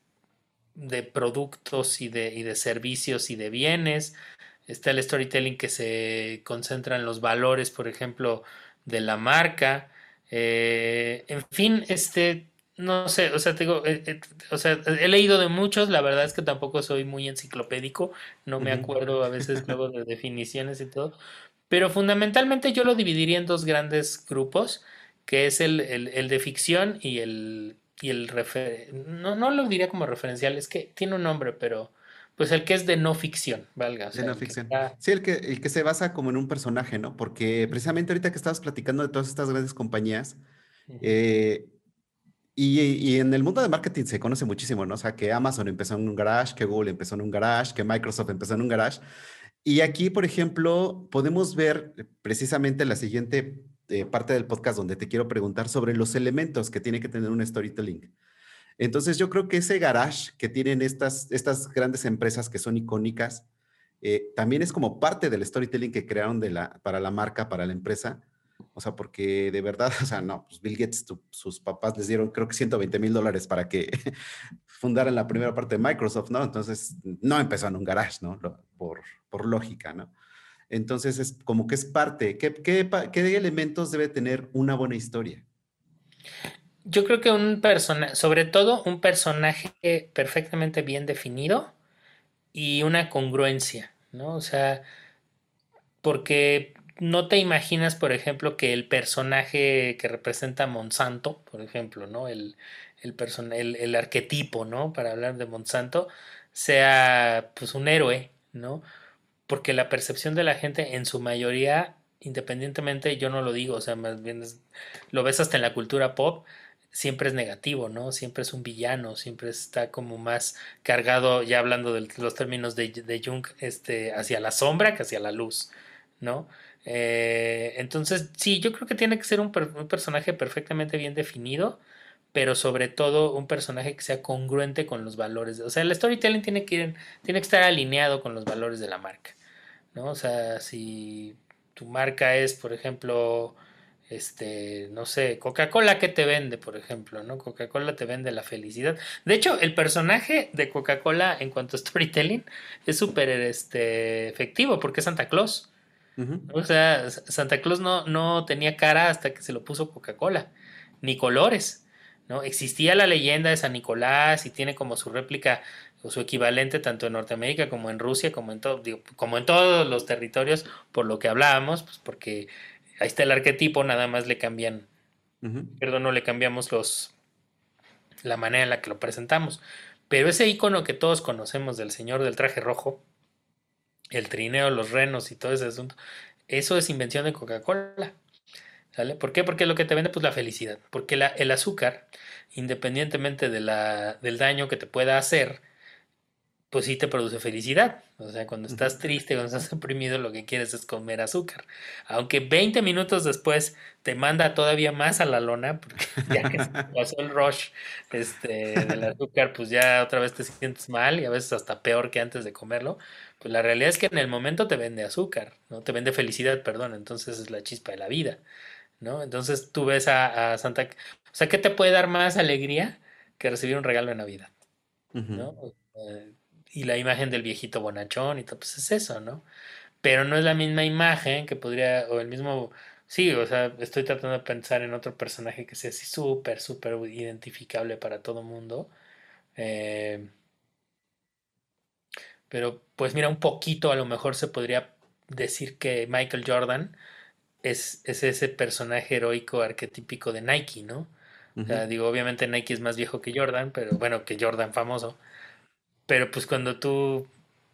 de productos y de, y de servicios y de bienes. Está el storytelling que se concentra en los valores, por ejemplo, de la marca. Eh, en fin, este, no sé, o sea, tengo, eh, eh, o sea, he leído de muchos, la verdad es que tampoco soy muy enciclopédico, no me acuerdo a veces luego de definiciones y todo, pero fundamentalmente yo lo dividiría en dos grandes grupos, que es el, el de ficción y el, y el refer no, no lo diría como referencial, es que tiene un nombre, pero pues el que es de no ficción, valga. de no ficción. Sí, el que, el que se basa como en un personaje, ¿no? Porque precisamente ahorita que estabas platicando de todas estas grandes compañías, eh, y, y, en el mundo de marketing se conoce muchísimo, ¿no? O sea, que Amazon empezó en un garage, que Google empezó en un garage, que Microsoft empezó en un garage. Y aquí, por ejemplo, podemos ver precisamente la siguiente eh, parte del podcast donde te quiero preguntar sobre los elementos que tiene que tener un storytelling. Entonces yo creo que ese garage que tienen estas, estas grandes empresas que son icónicas, eh, también es como parte del storytelling que crearon de la, para la marca, para la empresa. O sea, porque de verdad, o sea, no, pues Bill Gates, sus papás les dieron creo que 120 mil dólares para que fundaran la primera parte de Microsoft, ¿no? Entonces, no empezó en un garage, ¿no? Por, por lógica, ¿no? Entonces es como que es parte. ¿Qué, elementos debe tener una buena historia? Yo creo que un personaje, sobre todo un personaje perfectamente bien definido y una congruencia, ¿no? O sea, porque no te imaginas, por ejemplo, que el personaje que representa Monsanto, por ejemplo, ¿no? El, el, el arquetipo, ¿no? Para hablar de Monsanto, sea pues un héroe, ¿no? Porque la percepción de la gente en su mayoría, independientemente, yo no lo digo, o sea, más bien lo ves hasta en la cultura pop, siempre es negativo, ¿no? Siempre es un villano, siempre está como más cargado, ya hablando de los términos de, Jung, este, hacia la sombra que hacia la luz, ¿no? Eh, entonces, sí, yo creo que tiene que ser un, un, personaje perfectamente bien definido, pero sobre todo un personaje que sea congruente con los valores. O sea, el storytelling tiene que, ir, tiene que estar alineado con los valores de la marca. ¿no? O sea, si tu marca es, por ejemplo, este, no sé, Coca-Cola que te vende, por ejemplo, ¿no? Coca-Cola te vende la felicidad. De hecho, el personaje de Coca-Cola en cuanto a storytelling es súper este, efectivo porque es Santa Claus. O sea, Santa Claus no, no tenía cara hasta que se lo puso Coca-Cola, ni colores. ¿No? Existía la leyenda de San Nicolás y tiene como su réplica su equivalente tanto en Norteamérica como en Rusia, como en, todo, como en todos los territorios, por lo que hablábamos, pues porque ahí está el arquetipo, nada más le cambian, perdón, no le cambiamos los la manera en la que lo presentamos. Pero ese icono que todos conocemos del señor del traje rojo, el trineo, los renos y todo ese asunto, eso es invención de Coca-Cola. ¿Sale? ¿Por qué? Porque lo que te vende pues la felicidad. Porque la, el azúcar, independientemente de la, del daño que te pueda hacer, pues sí te produce felicidad. O sea, cuando estás triste, cuando estás deprimido, lo que quieres es comer azúcar. Aunque 20 minutos después te manda todavía más a la lona, porque ya que se pasó el rush este, del azúcar, pues ya otra vez te sientes mal y a veces hasta peor que antes de comerlo. Pues la realidad es que en el momento te vende azúcar, ¿no? Te vende felicidad, perdón. Entonces es la chispa de la vida, ¿no? Entonces tú ves a, Santa... O sea, ¿qué te puede dar más alegría que recibir un regalo de Navidad? ¿no? y la imagen del viejito bonachón y todo, pues es eso, ¿no? Pero no es la misma imagen que podría, o el mismo, sí, o sea, estoy tratando de pensar en otro personaje que sea así súper, súper identificable para todo mundo. Eh, pero pues mira, un poquito a lo mejor se podría decir que Michael Jordan es, es ese personaje heroico arquetípico de Nike, ¿no? O sea, digo, obviamente Nike es más viejo que Jordan, pero bueno, que Jordan famoso. Pero pues cuando tú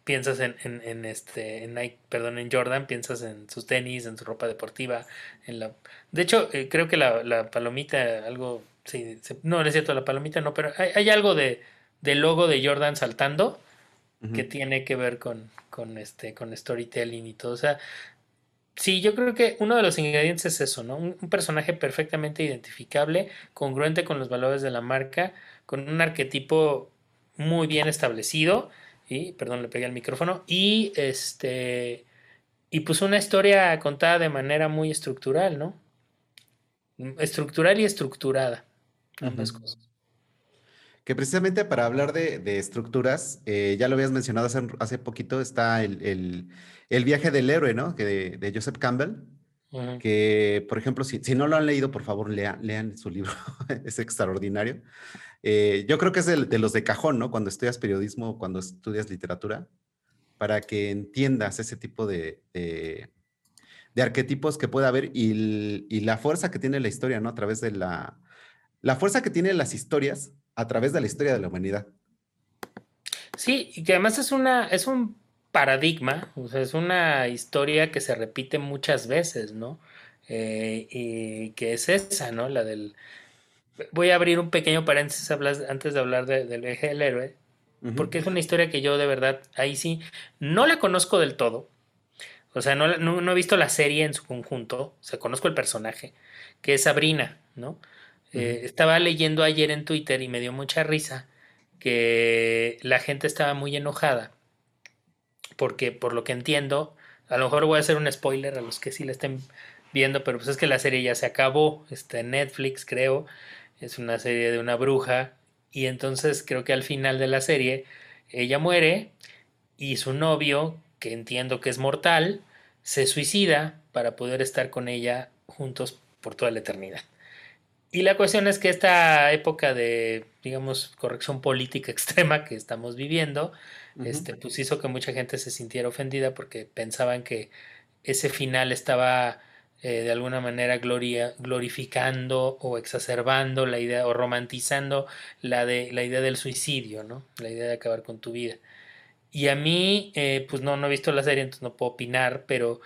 piensas en, en, este en Nike, perdón, en Jordan, piensas en sus tenis, en su ropa deportiva, en la de hecho eh, creo que la, la, palomita, algo sí, no, no es cierto, la palomita no, pero hay, hay algo de del logo de Jordan saltando que tiene que ver con, con este, con storytelling y todo. O sea, sí, yo creo que uno de los ingredientes es eso, ¿no? un personaje perfectamente identificable, congruente con los valores de la marca, con un arquetipo muy bien establecido. Y, perdón, le pegué al micrófono. Y este. Y pues una historia contada de manera muy estructural, ¿no? Estructural y estructurada. Ambas cosas. Que precisamente para hablar de, estructuras, eh, ya lo habías mencionado hace, hace poquito, está el, viaje del héroe, ¿no? Que de, Joseph Campbell. Que, por ejemplo, si, si, no lo han leído, por favor, lean, lean su libro, es extraordinario. Eh, yo creo que es de, los de cajón, ¿no? Cuando estudias periodismo cuando estudias literatura, para que entiendas ese tipo de, de, arquetipos que puede haber y, y, la fuerza que tiene la historia, ¿no? A través de la... La fuerza que tienen las historias a través de la historia de la humanidad. Sí, y que además es una, es un paradigma, o sea, es una historia que se repite muchas veces, ¿no? Eh, y que es esa, ¿no? La del, voy a abrir un pequeño paréntesis antes de hablar del viaje del héroe, porque es una historia que yo de verdad, ahí sí, no la conozco del todo. O sea, no, no, he visto la serie en su conjunto, o sea, conozco el personaje, que es Sabrina, ¿no? Eh, estaba leyendo ayer en Twitter y me dio mucha risa que la gente estaba muy enojada, porque por lo que entiendo, a lo mejor voy a hacer un spoiler a los que sí la estén viendo, pero pues es que la serie ya se acabó, está en Netflix creo, es una serie de una bruja y entonces creo que al final de la serie ella muere y su novio, que entiendo que es mortal, se suicida para poder estar con ella juntos por toda la eternidad. Y la cuestión es que esta época de, digamos, corrección política extrema que estamos viviendo, este, pues hizo que mucha gente se sintiera ofendida porque pensaban que ese final estaba eh, de alguna manera gloria, glorificando o exacerbando la idea o romantizando la, de, la idea del suicidio, ¿no? La idea de acabar con tu vida. Y a mí, eh, pues no, no he visto la serie, entonces no puedo opinar, pero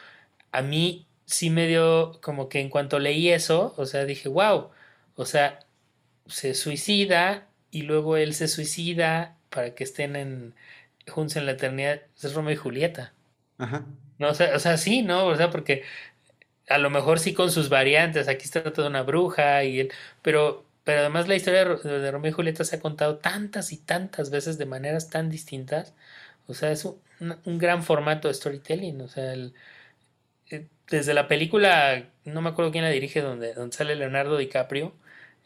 a mí sí me dio como que en cuanto leí eso, o sea, dije, wow, o sea, se suicida y luego él se suicida para que estén en, juntos en la eternidad. Es Romeo y Julieta. Ajá. No, o sea, o sea, sí, ¿no? O sea, porque a lo mejor sí con sus variantes, aquí está toda una bruja y él, pero, pero además la historia de, Romeo y Julieta se ha contado tantas y tantas veces de maneras tan distintas, o sea, es un, gran formato de storytelling, o sea, eh, desde la película, no me acuerdo quién la dirige, donde, donde sale Leonardo DiCaprio,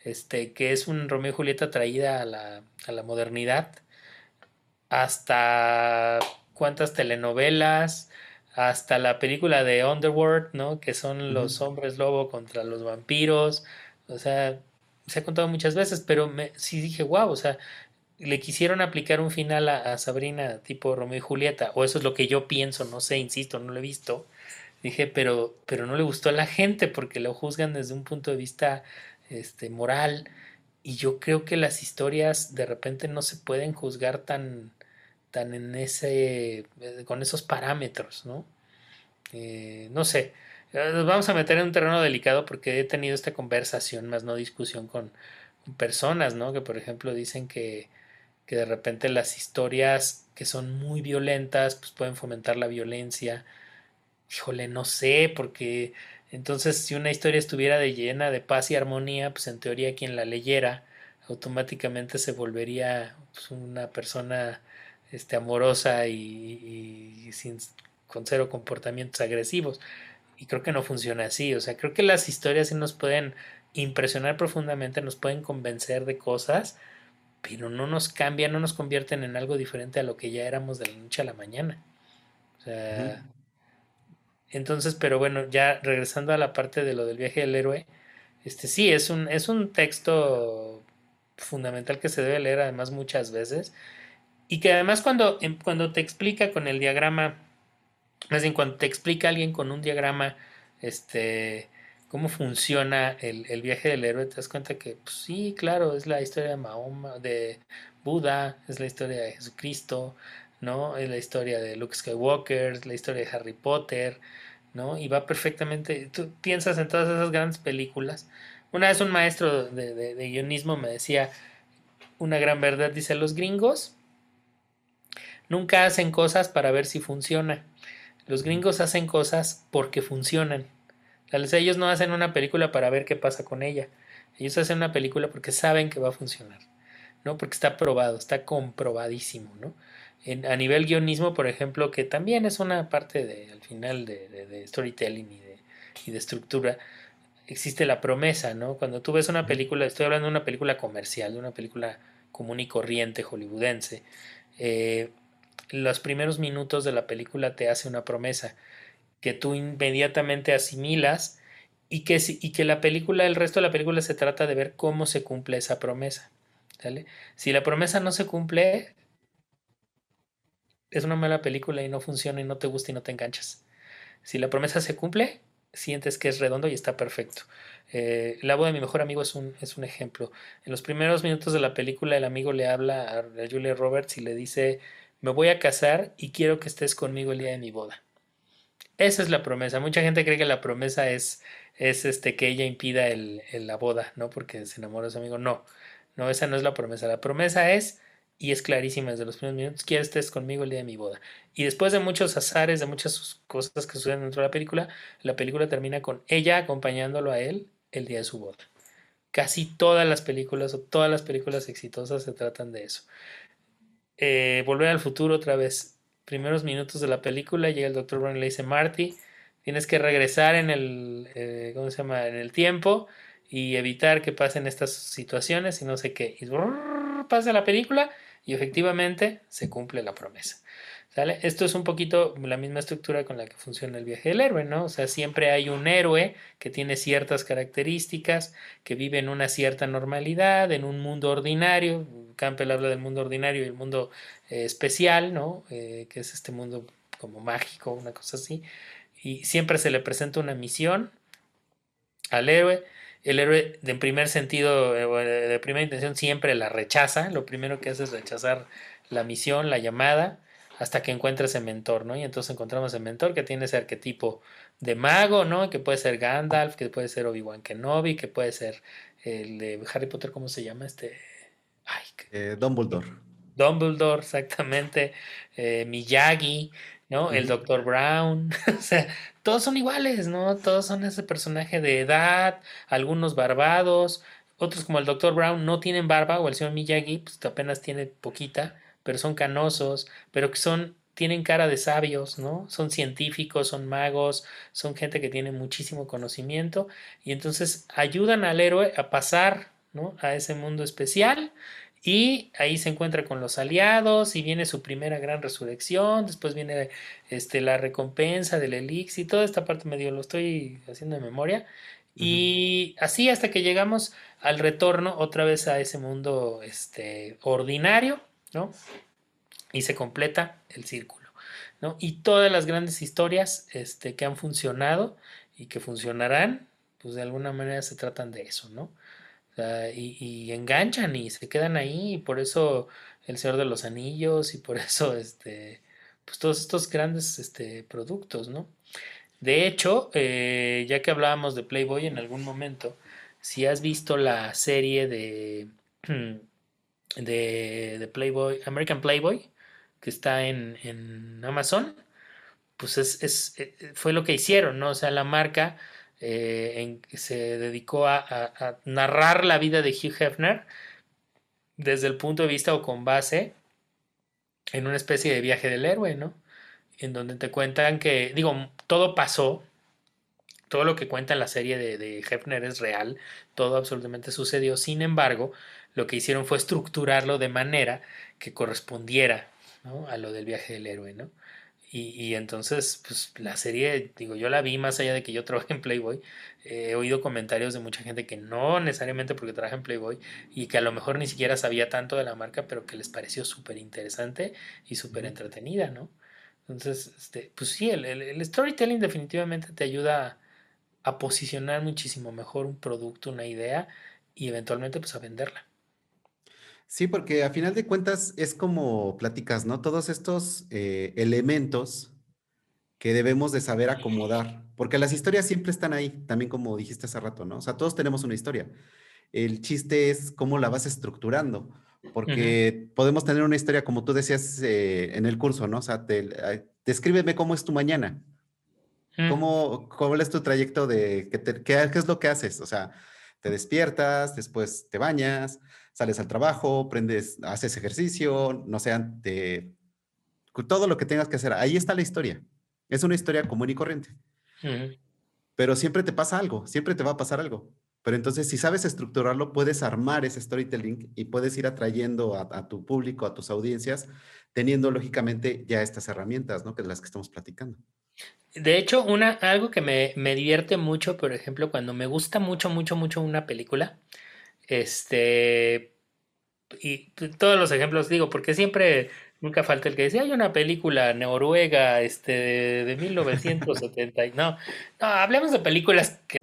este, que es un Romeo y Julieta traída a la, a la modernidad, hasta cuántas telenovelas, hasta la película de Underworld, ¿no? Que son los hombres lobo contra los vampiros. O sea, se ha contado muchas veces, pero me, sí dije, wow, o sea, le quisieron aplicar un final a, Sabrina tipo Romeo y Julieta, o eso es lo que yo pienso, no sé, insisto, no lo he visto. Dije, pero, pero no le gustó a la gente porque lo juzgan desde un punto de vista este, moral. Y yo creo que las historias de repente no se pueden juzgar tan, tan en ese, eh, con esos parámetros, ¿no? Eh, no sé, eh, nos vamos a meter en un terreno delicado porque he tenido esta conversación, más no discusión con, personas, ¿no? Que por ejemplo dicen que, que de repente las historias que son muy violentas, pues pueden fomentar la violencia. Híjole, no sé, porque entonces si una historia estuviera de llena de paz y armonía, pues en teoría quien la leyera automáticamente se volvería pues, una persona este, amorosa y, sin, con cero comportamientos agresivos. Y creo que no funciona así. O sea, creo que las historias sí nos pueden impresionar profundamente, nos pueden convencer de cosas, pero no nos cambian, no nos convierten en algo diferente a lo que ya éramos de la noche a la mañana. O sea, entonces, pero bueno, ya regresando a la parte de lo del viaje del héroe, este sí, es un, es un texto fundamental que se debe leer además muchas veces y que además cuando, em, cuando te explica con el diagrama, más bien cuando te explica alguien con un diagrama, este, cómo funciona el, viaje del héroe, te das cuenta que pues, sí, claro, es la historia de Mahoma, de Buda, es la historia de Jesucristo, ¿no? Es la historia de Luke Skywalker, es la historia de Harry Potter, ¿no? Y va perfectamente, tú piensas en todas esas grandes películas. Una vez un maestro de, de guionismo me decía una gran verdad, dice, los gringos nunca hacen cosas para ver si funciona. Los gringos hacen cosas porque funcionan. ellos no hacen una película para ver qué pasa con ella. Ellos hacen una película porque saben que va a funcionar, ¿no? Porque está probado, está comprobadísimo, ¿no? A nivel guionismo, por ejemplo, que también es una parte de, al final de, storytelling y de, y de, estructura, existe la promesa, ¿no? Cuando tú ves una película, estoy hablando de una película comercial, de una película común y corriente hollywoodense, eh, los primeros minutos de la película te hace una promesa que tú inmediatamente asimilas y que, y que la película, el resto de la película se trata de ver cómo se cumple esa promesa. Si la promesa no se cumple, es una mala película y no funciona y no te gusta y no te enganchas. Si la promesa se cumple, sientes que es redondo y está perfecto. Eh, la voz de mi mejor amigo es un, es un ejemplo. En los primeros minutos de la película, el amigo le habla a, Julia Roberts y le dice: Me voy a casar y quiero que estés conmigo el día de mi boda. Esa es la promesa. Mucha gente cree que la promesa es, es este, que ella impida el, la boda, ¿no? Porque se enamora de su amigo. No, no, esa no es la promesa. La promesa es y es clarísima desde los primeros minutos, quiero estés conmigo el día de mi boda. Y después de muchos azares, de muchas cosas que suceden dentro de la película, la película termina con ella acompañándolo a él el día de su boda. Casi todas las películas o todas las películas exitosas se tratan de eso. Eh, volver al futuro otra vez. Primeros minutos de la película, llega el Dr. Brown y le dice, Marty, tienes que regresar en el, eh, ¿cómo se llama? En el tiempo y evitar que pasen estas situaciones y no sé qué. Y pasa la película y efectivamente se cumple la promesa. Esto es un poquito la misma estructura con la que funciona el viaje del héroe, ¿no? O sea, siempre hay un héroe que tiene ciertas características, que vive en una cierta normalidad, en un mundo ordinario. Campbell habla del mundo ordinario y el mundo eh, especial, ¿no? Eh, que es este mundo como mágico, una cosa así. Y siempre se le presenta una misión al héroe el héroe de primer sentido, eh, de primera intención, siempre la rechaza. Lo primero que hace es rechazar la misión, la llamada, hasta que encuentra ese mentor, ¿no? Y entonces encontramos el mentor que tiene ese arquetipo de mago, ¿no? Que puede ser Gandalf, que puede ser Obi-Wan Kenobi, que puede ser el de Harry Potter, ¿cómo se llama? Este. Ay, eh, Dumbledore. Dumbledore, exactamente. Eh, Miyagi, ¿no? El Dr. Brown. o sea, todos son iguales, ¿no? Todos son ese personaje de edad, algunos barbados, otros como el Dr. Brown no tienen barba, o el señor Miyagi, pues apenas tiene poquita, pero son canosos, pero que son, tienen cara de sabios, ¿no? Son científicos, son magos, son gente que tiene muchísimo conocimiento, y entonces ayudan al héroe a pasar, ¿no? A ese mundo especial y ahí se encuentra con los aliados y viene su primera gran resurrección, después viene este, la recompensa del elixir, toda esta parte medio lo estoy haciendo de memoria. Y así hasta que llegamos al retorno otra vez a ese mundo este, ordinario, ¿no? Y se completa el círculo, ¿no? Y todas las grandes historias este, que han funcionado y que funcionarán, pues de alguna manera se tratan de eso, ¿no? Y, enganchan y se quedan ahí, y por eso El Señor de los Anillos, y por eso este, pues todos estos grandes este, productos, ¿no? De hecho, eh, ya que hablábamos de Playboy en algún momento, si has visto la serie de de, Playboy, American Playboy, que está en, Amazon, pues es, eh, fue lo que hicieron, ¿no? O sea, la marca eh, se dedicó a, narrar la vida de Hugh Hefner desde el punto de vista o con base en una especie de viaje del héroe, ¿no? En donde te cuentan que, digo, todo pasó, todo lo que cuenta en la serie de, de Hefner es real, todo absolutamente sucedió, sin embargo, lo que hicieron fue estructurarlo de manera que correspondiera a lo del viaje del héroe, ¿no? Y, entonces, pues la serie, digo, yo la vi más allá de que yo trabajé en Playboy. he oído comentarios de mucha gente que no necesariamente porque trabaja en Playboy y que a lo mejor ni siquiera sabía tanto de la marca, pero que les pareció súper interesante y súper entretenida, ¿no? Entonces, este, pues sí, el, el, storytelling definitivamente te ayuda a, a posicionar muchísimo mejor un producto, una idea y eventualmente pues a venderla. Sí, porque a final de cuentas es como platicas, ¿no? Todos estos eh, elementos que debemos de saber acomodar, porque las historias siempre están ahí, también como dijiste hace rato, ¿no? O sea, todos tenemos una historia. El chiste es cómo la vas estructurando, porque podemos tener una historia como tú decías eh, en el curso, ¿no? O sea, descríbeme cómo es tu mañana. Mm. ¿Cómo, ¿Cómo es tu trayecto de qué, qué es lo que haces? O sea, te despiertas, después te bañas, sales al trabajo, prendes, haces ejercicio, no sé, te, todo lo que tengas que hacer. Ahí está la historia. Es una historia común y corriente. Pero siempre te pasa algo, siempre te va a pasar algo. Pero entonces, si sabes estructurarlo, puedes armar ese storytelling y puedes ir atrayendo a, tu público, a tus audiencias, teniendo lógicamente ya estas herramientas, ¿no? Que las que estamos platicando. De hecho, una, algo que me, me divierte mucho, por ejemplo, cuando me gusta mucho, mucho, mucho una película, este, y todos los ejemplos digo, porque siempre Nunca falta el que dice, hay una película noruega este, de, 1970. no, no, hablemos de películas que...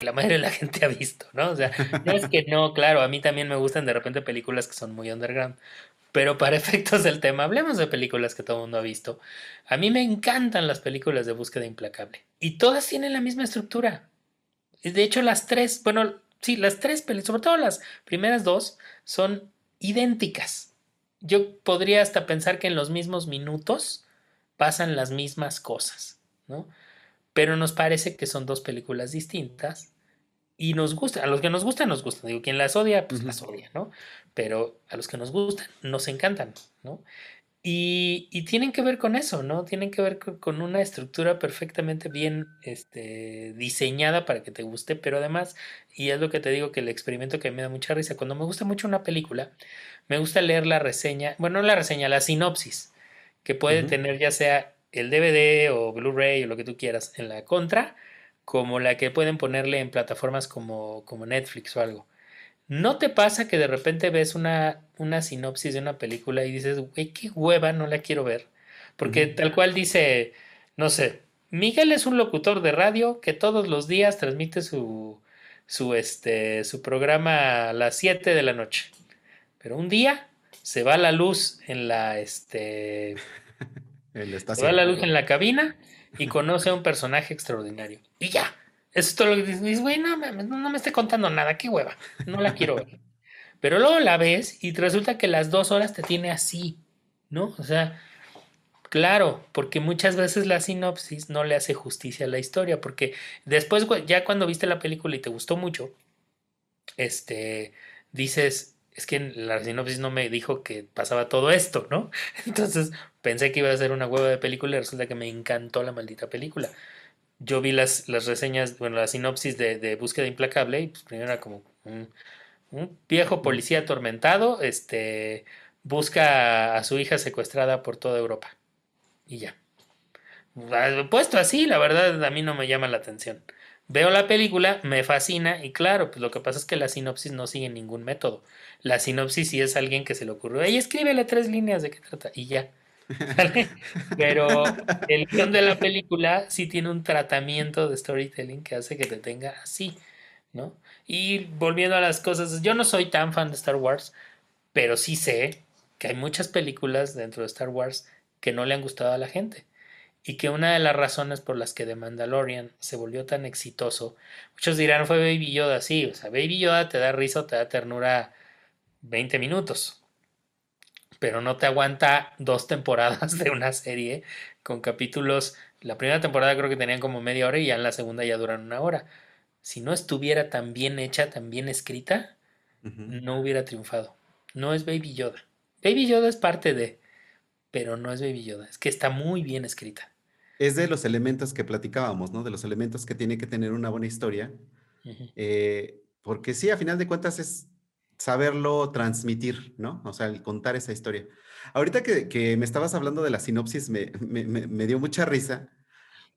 La mayoría de la gente ha visto, ¿no? O sea, no es que no, claro, a mí también me gustan de repente películas que son muy underground. Pero para efectos del tema, hablemos de películas que todo el mundo ha visto. A mí me encantan las películas de búsqueda implacable. Y todas tienen la misma estructura. De hecho, las tres, bueno, sí, las tres películas, sobre todo las primeras dos, son idénticas. Yo podría hasta pensar que en los mismos minutos pasan las mismas cosas, ¿no? Pero nos parece que son dos películas distintas y nos gusta, a los que nos gustan, nos gustan. Digo, quien las odia, pues las odia, ¿no? Pero a los que nos gustan, nos encantan, ¿no? Y, y tienen que ver con eso, ¿no? Tienen que ver con, una estructura perfectamente bien este, diseñada para que te guste, pero además, y es lo que te digo que el experimento que me da mucha risa, cuando me gusta mucho una película, me gusta leer la reseña, bueno, no la reseña, la sinopsis, que puede tener ya sea el DVD o Blu-ray o lo que tú quieras en la contra, como la que pueden ponerle en plataformas como, como Netflix o algo. ¿No te pasa que de repente ves una, una sinopsis de una película y dices, güey, qué hueva, no la quiero ver? Porque tal cual dice, no sé, Miguel es un locutor de radio que todos los días transmite su, su, este, su programa a las 7 de la noche. Pero un día se va la luz en la, este, se va la luz en la cabina y conoce a un personaje extraordinario. Y ya. Eso es todo lo que dices, güey, no, no, me esté contando nada, qué hueva. No la quiero ver. Pero luego la ves y resulta que las dos horas te tiene así, ¿no? O sea, claro, porque muchas veces la sinopsis no le hace justicia a la historia, porque después, ya cuando viste la película y te gustó mucho, este, dices, es que la sinopsis no me dijo que pasaba todo esto, ¿no? Entonces pensé que iba a ser una hueva de película y resulta que me encantó la maldita película. Yo vi las, las reseñas, bueno, la sinopsis de, de Búsqueda Implacable y pues primero era como un, un viejo policía atormentado, este, busca a su hija secuestrada por toda Europa. Y ya. Puesto así, la verdad a mí no me llama la atención. Veo la película, me fascina y claro, pues lo que pasa es que la sinopsis no sigue ningún método. La sinopsis sí es alguien que se le ocurrió, ey, escríbele tres líneas de qué trata y ya. Pero el guion de la película sí tiene un tratamiento de storytelling que hace que te tenga así, ¿no? Y volviendo a las cosas, yo no soy tan fan de Star Wars, pero sí sé que hay muchas películas dentro de Star Wars que no le han gustado a la gente y que una de las razones por las que The Mandalorian se volvió tan exitoso, muchos dirán fue Baby Yoda, sí, o sea, Baby Yoda te da risa, te da ternura 20 minutos, pero no te aguanta dos temporadas de una serie con capítulos, la primera temporada creo que tenían como media hora y ya en la segunda ya duran una hora. Si no estuviera tan bien hecha, tan bien escrita, no hubiera triunfado. No es Baby Yoda. Baby Yoda es parte de, pero no es Baby Yoda, es que está muy bien escrita es de los elementos que platicábamos, ¿no? De los elementos que tiene que tener una buena historia. Eh, porque sí, a final de cuentas es saberlo transmitir, ¿no? O sea, el contar esa historia. Ahorita que, me estabas hablando de la sinopsis, me, dio mucha risa,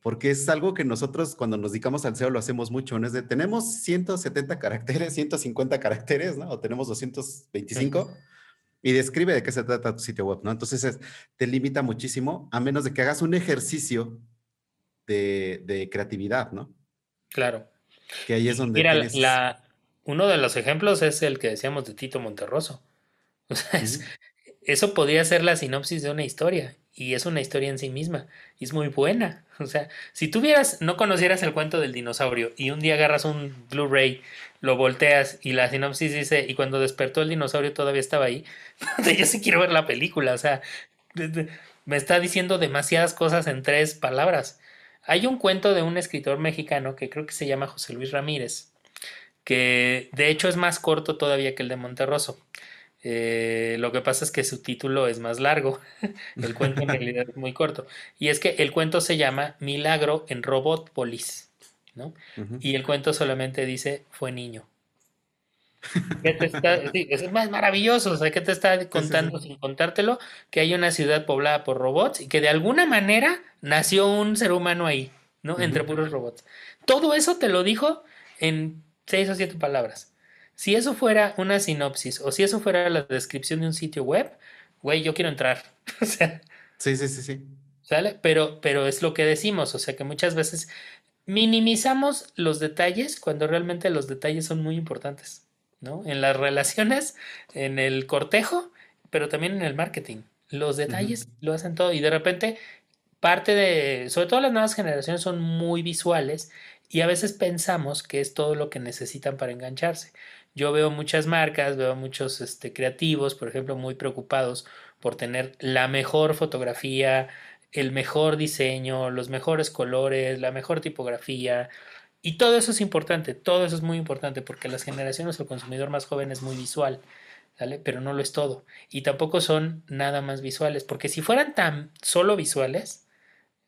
porque es algo que nosotros cuando nos dedicamos al SEO lo hacemos mucho, ¿no? Es de, tenemos 170 caracteres, 150 caracteres, ¿no? O tenemos 225 y describe de qué se trata tu sitio web, ¿no? Entonces te limita muchísimo a menos de que hagas un ejercicio de, creatividad, ¿no? Claro. Que ahí es donde... Mira, la, uno de los ejemplos es el que decíamos de Tito Monterroso. O sea, eso podría ser la sinopsis de una historia y es una historia en sí misma y es muy buena. O sea, si tuvieras, no conocieras el cuento del dinosaurio y un día agarras un Blu-ray lo volteas y la sinopsis dice, y cuando despertó el dinosaurio todavía estaba ahí. yo sí quiero ver la película, o sea, me está diciendo demasiadas cosas en tres palabras. Hay un cuento de un escritor mexicano que creo que se llama José Luis Ramírez, que de hecho es más corto todavía que el de Monterroso. Eh, lo que pasa es que su título es más largo. el cuento en realidad es muy corto. Y es que el cuento se llama Milagro en Robotpolis. Y el cuento solamente dice, fue niño. es más maravilloso, o sea, ¿qué te está contando sin contártelo? Que hay una ciudad poblada por robots y que de alguna manera nació un ser humano ahí, ¿no? Entre puros robots. Todo eso te lo dijo en seis o siete palabras. Si eso fuera una sinopsis o si eso fuera la descripción de un sitio web, güey, yo quiero entrar. o sea. Sí, sí, sí, sí. ¿Sale? Pero, pero es lo que decimos, o sea que muchas veces minimizamos los detalles cuando realmente los detalles son muy importantes, ¿no? En las relaciones, en el cortejo, pero también en el marketing. Los detalles lo hacen todo y de repente parte de, sobre todo las nuevas generaciones son muy visuales y a veces pensamos que es todo lo que necesitan para engancharse. Yo veo muchas marcas, veo muchos este, creativos, por ejemplo, muy preocupados por tener la mejor fotografía, el mejor diseño, los mejores colores, la mejor tipografía. Y todo eso es importante, todo eso es muy importante porque las generaciones, el consumidor más joven es muy visual, ¿vale? Pero no lo es todo. Y tampoco son nada más visuales, porque si fueran tan solo visuales,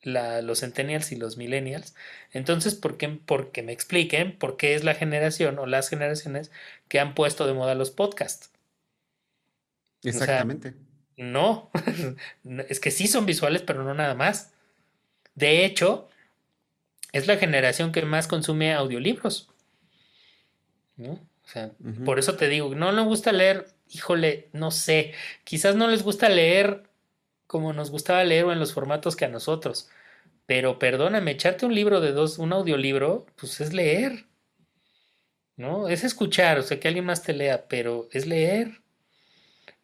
los centennials y los millennials, entonces, ¿por qué? Porque me expliquen por qué es la generación o las generaciones que han puesto de moda los podcasts. Exactamente. No, es que sí son visuales, pero no nada más. De hecho, es la generación que más consume audiolibros. ¿No? O sea, por eso te digo, no les gusta leer, híjole, no sé, quizás no les gusta leer como nos gustaba leer o en los formatos que a nosotros. Pero perdóname, echarte un libro de dos, un audiolibro, pues es leer. ¿No? Es escuchar, o sea, que alguien más te lea, pero es leer.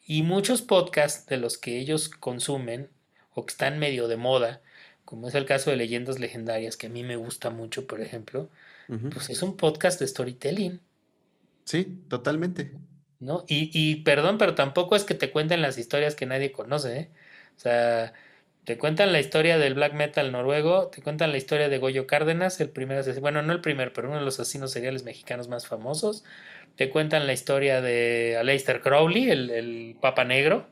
Y muchos podcasts de los que ellos consumen o que están medio de moda, como es el caso de Leyendas Legendarias, que a mí me gusta mucho, por ejemplo, pues es un podcast de storytelling. Sí, totalmente. ¿No? Y, y, perdón, pero tampoco es que te cuenten las historias que nadie conoce, ¿eh? O sea, Te cuentan la historia del black metal noruego, te cuentan la historia de Goyo Cárdenas, el primer asesino, bueno, no el primer, pero uno de los asesinos seriales mexicanos más famosos. Te cuentan la historia de Aleister Crowley, el, Papa Negro.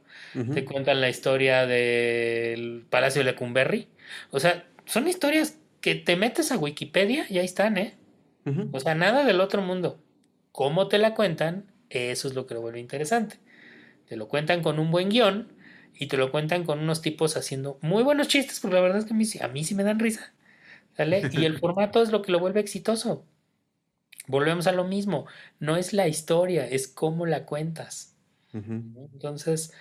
Te cuentan la historia del Palacio de Lecumberri. O sea, son historias que te metes a Wikipedia y ahí están, ¿eh? O sea, nada del otro mundo. ¿Cómo te la cuentan? Eso es lo que lo vuelve interesante. Te lo cuentan con un buen guion y te lo cuentan con unos tipos haciendo muy buenos chistes, porque la verdad es que a mí, a mí sí me dan risa. ¿Sale? Y el formato es lo que lo vuelve exitoso. Volvemos a lo mismo. No es la historia, es cómo la cuentas. Entonces,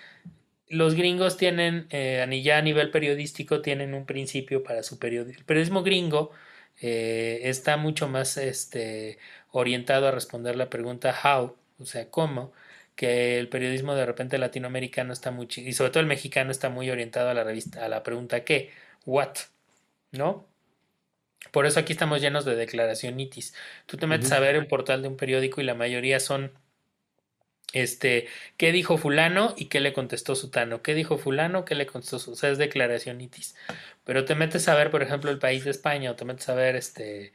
los gringos tienen, eh, ya a nivel periodístico, tienen un principio para su periodismo. El periodismo gringo eh, está mucho más este, orientado a responder la pregunta how, o sea, cómo, que el periodismo de repente latinoamericano está muy, y sobre todo el mexicano está muy orientado a la revista, a la pregunta qué, what, ¿no? Por eso aquí estamos llenos de declaracionitis. Tú te metes a ver un portal de un periódico y la mayoría son este, ¿qué dijo fulano y qué le contestó sutano? ¿Qué dijo fulano? ¿Qué le contestó su? O sea, es declaracionitis. Pero te metes a ver, por ejemplo, el país de España o te metes a ver este,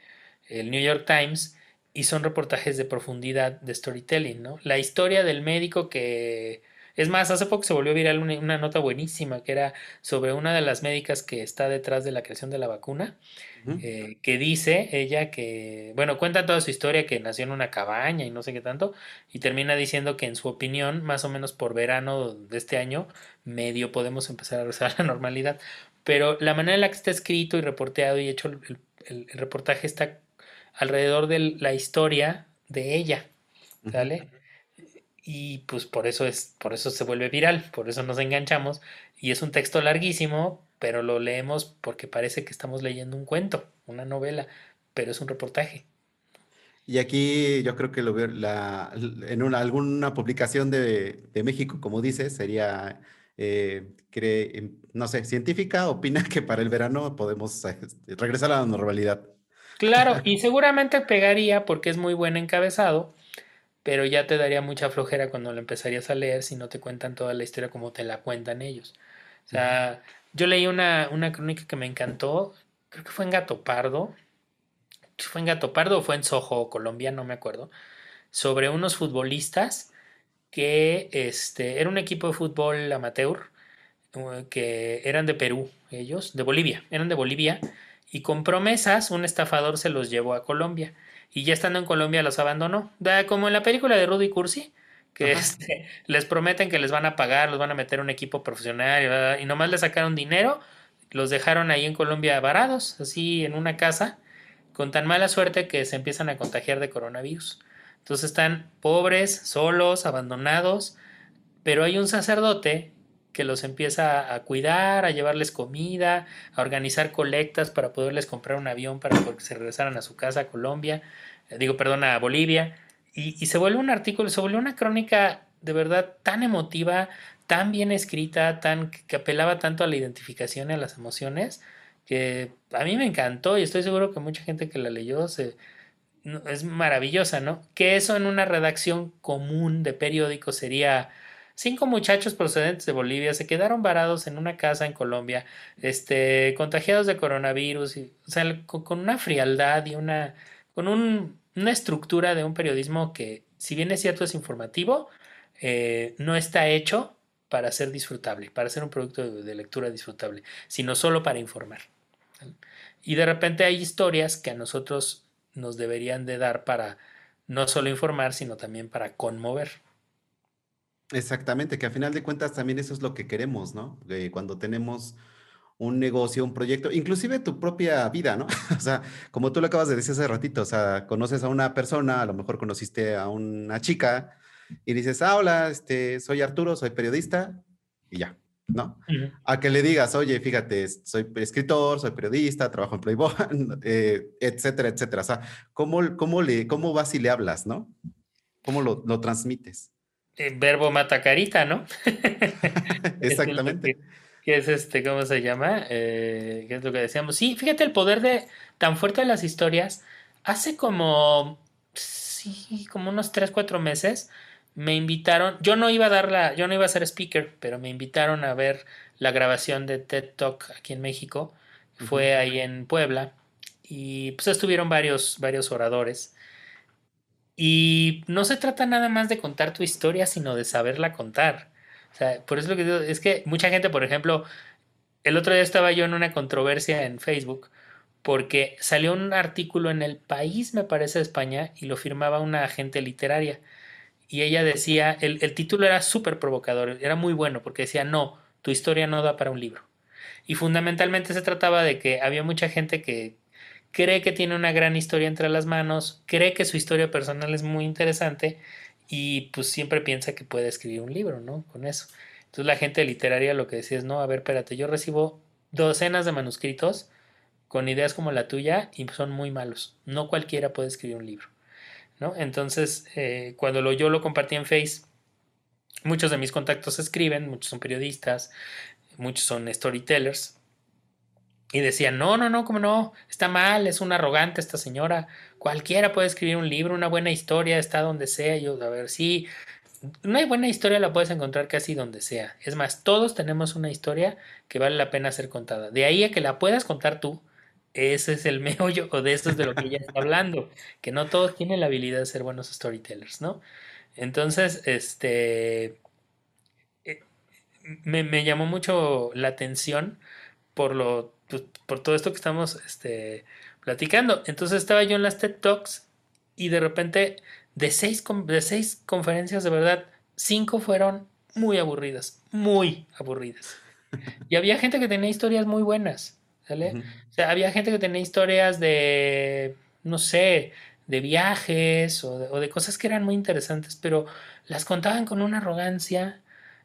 el New York Times y son reportajes de profundidad de storytelling, ¿no? La historia del médico que es más, hace poco se volvió viral una, una, nota buenísima que era sobre una de las médicas que está detrás de la creación de la vacuna, eh, que dice ella que, bueno, cuenta toda su historia, que nació en una cabaña y no sé qué tanto, y termina diciendo que en su opinión, más o menos por verano de este año, medio podemos empezar a regresar a la normalidad. Pero la manera en la que está escrito y reporteado y hecho el, el reportaje está alrededor de la historia de ella, ¿sale? y pues por eso es por eso se vuelve viral, por eso nos enganchamos y es un texto larguísimo, pero lo leemos porque parece que estamos leyendo un cuento, una novela, pero es un reportaje. Y aquí yo creo que lo la, en una, alguna publicación de, de, México, como dices, sería, eh, cree, no sé, científica, opina que para el verano podemos eh, regresar a la normalidad. Claro, y seguramente pegaría porque es muy buen encabezado pero ya te daría mucha flojera cuando lo empezarías a leer si no te cuentan toda la historia como te la cuentan ellos. O sea, yo leí una, una crónica que me encantó, creo que fue en Gato Pardo, fue en Gato Pardo o fue en Soho, Colombia, no me acuerdo, sobre unos futbolistas que este, era un equipo de fútbol amateur uh, que eran de Perú, ellos, de Bolivia, eran de Bolivia, y con promesas un estafador se los llevó a Colombia y ya estando en Colombia los abandonó. Da como en la película de Rudy Cursi, que este, les prometen que les van a pagar, los van a meter un equipo profesional y, nomás les sacaron dinero, los dejaron ahí en Colombia varados, así en una casa, con tan mala suerte que se empiezan a contagiar de coronavirus. Entonces están pobres, solos, abandonados, pero hay un sacerdote que los empieza a cuidar, a llevarles comida, a organizar colectas para poderles comprar un avión para que se regresaran a su casa a Colombia, eh, digo, perdón, a Bolivia. Y, se vuelve un artículo, se vuelve una crónica de verdad tan emotiva, tan bien escrita, tan que apelaba tanto a la identificación y a las emociones, que a mí me encantó y estoy seguro que mucha gente que la leyó se, es maravillosa, ¿no? Que eso en una redacción común de periódico sería Cinco muchachos procedentes de Bolivia se quedaron varados en una casa en Colombia, este, contagiados de coronavirus, o sea, con, una frialdad y una, con una estructura de un periodismo que, si bien es cierto, es informativo, eh, no está hecho para ser disfrutable, para ser un producto de lectura disfrutable, sino solo para informar. Y de repente hay historias que a nosotros nos deberían de dar para no solo informar, sino también para conmover. Exactamente, que a final de cuentas también eso es lo que queremos, ¿no? cuando tenemos un negocio, un proyecto, inclusive tu propia vida, ¿no? O sea, como tú lo acabas de decir hace ratito, o sea, conoces a una persona, a lo mejor conociste a una chica y dices, ah, hola, este, soy Arturo, soy periodista y ya, ¿no? A que le digas, oye, fíjate, soy escritor, soy periodista, trabajo en Playboy, eh, etcétera, etcétera. O sea, ¿cómo, cómo, le, ¿cómo vas y le hablas, no? ¿Cómo lo, lo transmites? Verbo mata carita, ¿no? Exactamente. ¿Qué es este, ¿cómo se llama? Eh, ¿Qué es lo que decíamos? Sí, fíjate el poder de tan fuerte de las historias. Hace como, sí, como unos 3, 4 meses, me invitaron, yo no iba a dar la, yo no iba a ser speaker, pero me invitaron a ver la grabación de TED Talk aquí en México. Fue ahí en Puebla y pues estuvieron varios, varios oradores. Y no se trata nada más de contar tu historia, sino de saberla contar. O sea, por eso que es que mucha gente, por ejemplo, el otro día estaba yo en una controversia en Facebook porque salió un artículo en El País, me parece, de España, y lo firmaba una agente literaria. Y ella decía, el, el título era súper provocador, era muy bueno, porque decía, no, tu historia no da para un libro. Y fundamentalmente se trataba de que había mucha gente que cree que tiene una gran historia entre las manos, cree que su historia personal es muy interesante y pues siempre piensa que puede escribir un libro, ¿no? Con eso. Entonces la gente literaria lo que decía es, no, a ver, espérate, yo recibo docenas de manuscritos con ideas como la tuya y son muy malos. No cualquiera puede escribir un libro, ¿no? Entonces, eh, cuando lo, yo lo compartí en Face, muchos de mis contactos escriben, muchos son periodistas, muchos son storytellers, y decían, no, no, no, como no, está mal, es una arrogante esta señora, cualquiera puede escribir un libro, una buena historia, está donde sea, yo, a ver, sí, una buena historia la puedes encontrar casi donde sea. Es más, todos tenemos una historia que vale la pena ser contada. De ahí a que la puedas contar tú, ese es el meollo o de esto es de lo que ella está hablando, que no todos tienen la habilidad de ser buenos storytellers, ¿no? Entonces, este, eh, me, me llamó mucho la atención por lo, pues, por todo esto que estamos, este, platicando. Entonces estaba yo en las TED Talks y de repente de seis, de seis conferencias, de verdad, cinco fueron muy aburridas, muy aburridas. Y había gente que tenía historias muy buenas, ¿sale? O sea, había gente que tenía historias de, no sé, de viajes o de, o de, cosas que eran muy interesantes, pero las contaban con una arrogancia,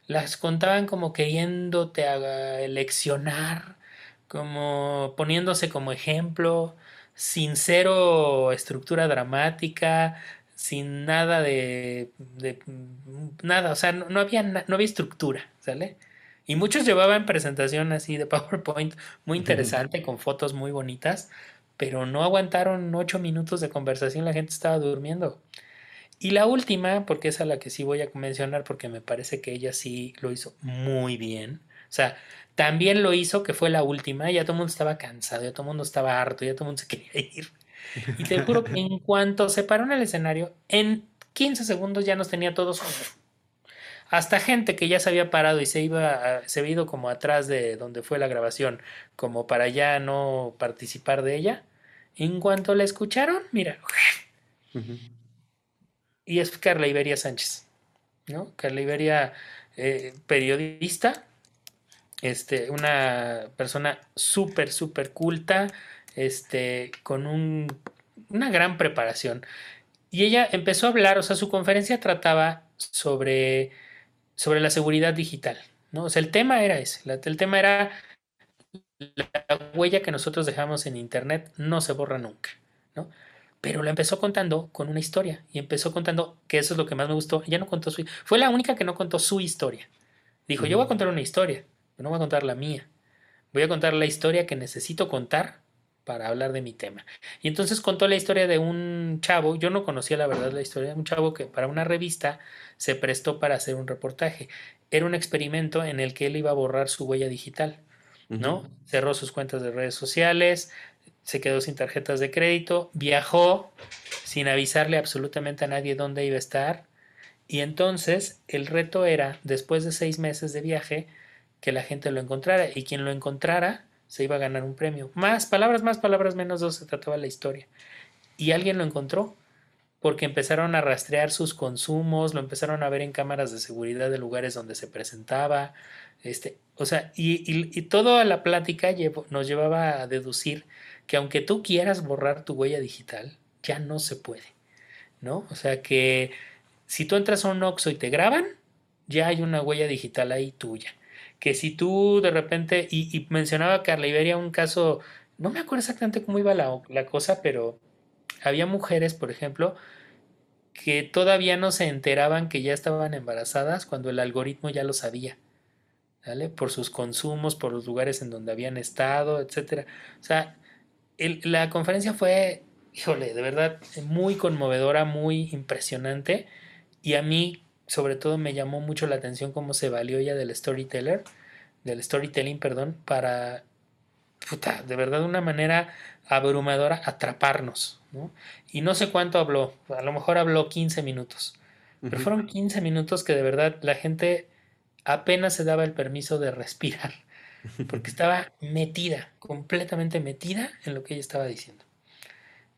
las contaban como queriéndote a leccionar, como poniéndose como ejemplo, sin cero estructura dramática, sin nada de, nada, o sea, no, no había, no había estructura, ¿sale? Y muchos llevaban presentación así de PowerPoint muy interesante, con fotos muy bonitas, pero no aguantaron ocho minutos de conversación, la gente estaba durmiendo. Y la última, porque es a la que sí voy a mencionar, porque me parece que ella sí lo hizo muy bien. O sea, también lo hizo, que fue la última, ya todo el mundo estaba cansado, ya todo el mundo estaba harto, ya todo el mundo se quería ir. Y te juro que en cuanto se paró en el escenario, en 15 segundos ya nos tenía todos. Hasta gente que ya se había parado y se iba, se había ido como atrás de donde fue la grabación, como para ya no participar de ella. En cuanto la escucharon, mira. Y es Carla Iberia Sánchez, ¿no? Carla Iberia, eh, periodista, este, una persona súper, súper culta, este, con un, una gran preparación. Y ella empezó a hablar, o sea, su conferencia trataba sobre, sobre la seguridad digital, ¿no? O sea, el tema era ese, el tema era la huella que nosotros dejamos en Internet no se borra nunca, ¿no? Pero la empezó contando con una historia y empezó contando que eso es lo que más me gustó. Ella no contó su, fue la única que no contó su historia. Dijo, yo voy a contar una historia, pero no voy a contar la mía. Voy a contar la historia que necesito contar para hablar de mi tema. Y entonces contó la historia de un chavo, yo no conocía la verdad la historia de un chavo que para una revista se prestó para hacer un reportaje. Era un experimento en el que él iba a borrar su huella digital, ¿no? Uh -huh. Cerró sus cuentas de redes sociales, se quedó sin tarjetas de crédito, viajó sin avisarle absolutamente a nadie dónde iba a estar. Y entonces el reto era, después de seis meses de viaje, que la gente lo encontrara. Y quien lo encontrara, se iba a ganar un premio. Más palabras, más palabras, menos dos se trataba la historia. Y alguien lo encontró porque empezaron a rastrear sus consumos, lo empezaron a ver en cámaras de seguridad de lugares donde se presentaba. Este, o sea, y, y, y toda la plática nos llevaba a deducir que aunque tú quieras borrar tu huella digital, ya no se puede, ¿no? O sea que si tú entras a un Oxxo y te graban, ya hay una huella digital ahí tuya que si tú de repente, y, y mencionaba Carla Iberia un caso, no me acuerdo exactamente cómo iba la, cosa, pero había mujeres, por ejemplo, que todavía no se enteraban que ya estaban embarazadas cuando el algoritmo ya lo sabía, ¿vale? Por sus consumos, por los lugares en donde habían estado, etcétera. O sea, el, la conferencia fue, híjole, de verdad, muy conmovedora, muy impresionante, y a mí sobre todo me llamó mucho la atención cómo se valió ella del storyteller, del storytelling, perdón, para, puta, de verdad de una manera abrumadora atraparnos, ¿no? Y no sé cuánto habló, a lo mejor habló 15 minutos, pero fueron 15 minutos que de verdad la gente apenas se daba el permiso de respirar, porque estaba metida, completamente metida en lo que ella estaba diciendo.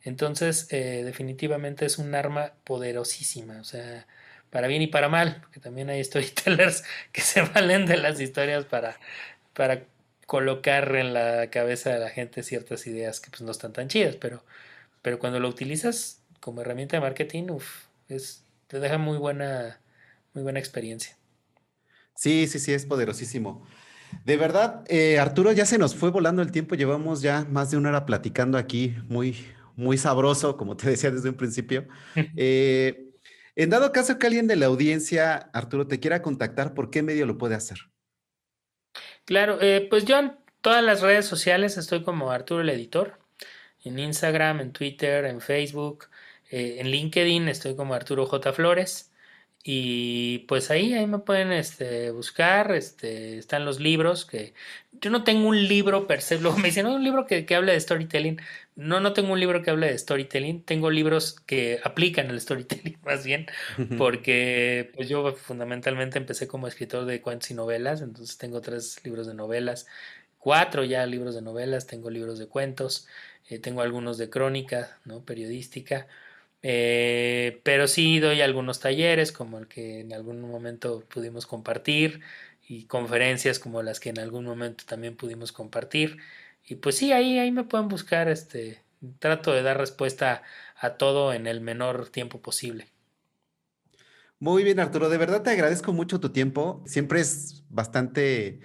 Entonces, eh, definitivamente es un arma poderosísima, o sea, para bien y para mal, porque también hay storytellers que se valen de las historias para, para colocar en la cabeza de la gente ciertas ideas que pues, no están tan chidas, pero, pero cuando lo utilizas como herramienta de marketing, uf, es, te deja muy buena, muy buena experiencia. Sí, sí, sí, es poderosísimo. De verdad, eh, Arturo, ya se nos fue volando el tiempo, llevamos ya más de una hora platicando aquí, muy, muy sabroso, como te decía desde un principio. Eh, en dado caso que alguien de la audiencia, Arturo, te quiera contactar, ¿por qué medio lo puede hacer? Claro, eh, pues yo en todas las redes sociales estoy como Arturo el Editor. En Instagram, en Twitter, en Facebook, eh, en LinkedIn estoy como Arturo J. Flores. Y pues ahí, ahí me pueden este, buscar, este, están los libros que yo no tengo un libro per se, luego me dicen, no, un libro que, que de storytelling. No, no tengo un libro que hable de storytelling, tengo libros que aplican el storytelling más bien, porque pues yo fundamentalmente empecé como escritor de cuentos y novelas, entonces tengo tres libros de novelas, cuatro ya libros de novelas, tengo libros de cuentos, eh, tengo algunos de crónica, ¿no? periodística. Eh, pero sí doy algunos talleres como el que en algún momento pudimos compartir y conferencias como las que en algún momento también pudimos compartir. Y pues sí, ahí, ahí me pueden buscar, este, trato de dar respuesta a todo en el menor tiempo posible. Muy bien, Arturo, de verdad te agradezco mucho tu tiempo. Siempre es bastante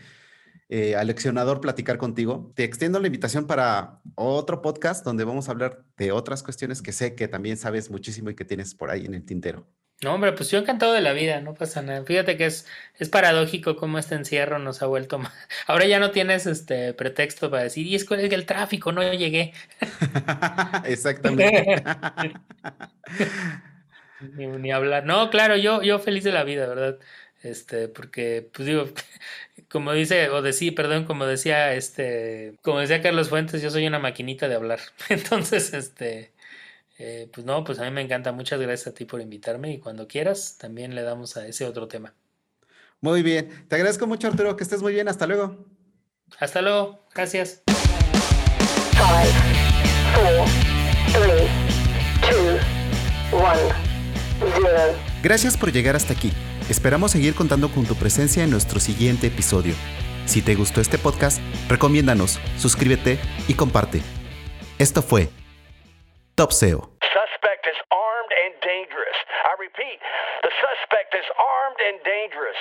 eh, aleccionador platicar contigo. Te extiendo la invitación para otro podcast donde vamos a hablar de otras cuestiones que sé que también sabes muchísimo y que tienes por ahí en el tintero. No, hombre, pues yo encantado de la vida, no pasa nada. Fíjate que es, es paradójico cómo este encierro nos ha vuelto más. Ahora ya no tienes este pretexto para decir, y es que el tráfico, no llegué. Exactamente. ni, ni, hablar. No, claro, yo, yo feliz de la vida, ¿verdad? Este, porque, pues digo, como dice, o decía, perdón, como decía, este, como decía Carlos Fuentes, yo soy una maquinita de hablar. Entonces, este, eh, pues no, pues a mí me encanta. Muchas gracias a ti por invitarme y cuando quieras también le damos a ese otro tema. Muy bien. Te agradezco mucho, Arturo. Que estés muy bien. Hasta luego. Hasta luego. Gracias. Gracias por llegar hasta aquí. Esperamos seguir contando con tu presencia en nuestro siguiente episodio. Si te gustó este podcast, recomiéndanos, suscríbete y comparte. Esto fue Top SEO. Dangerous. I repeat, the suspect is armed and dangerous.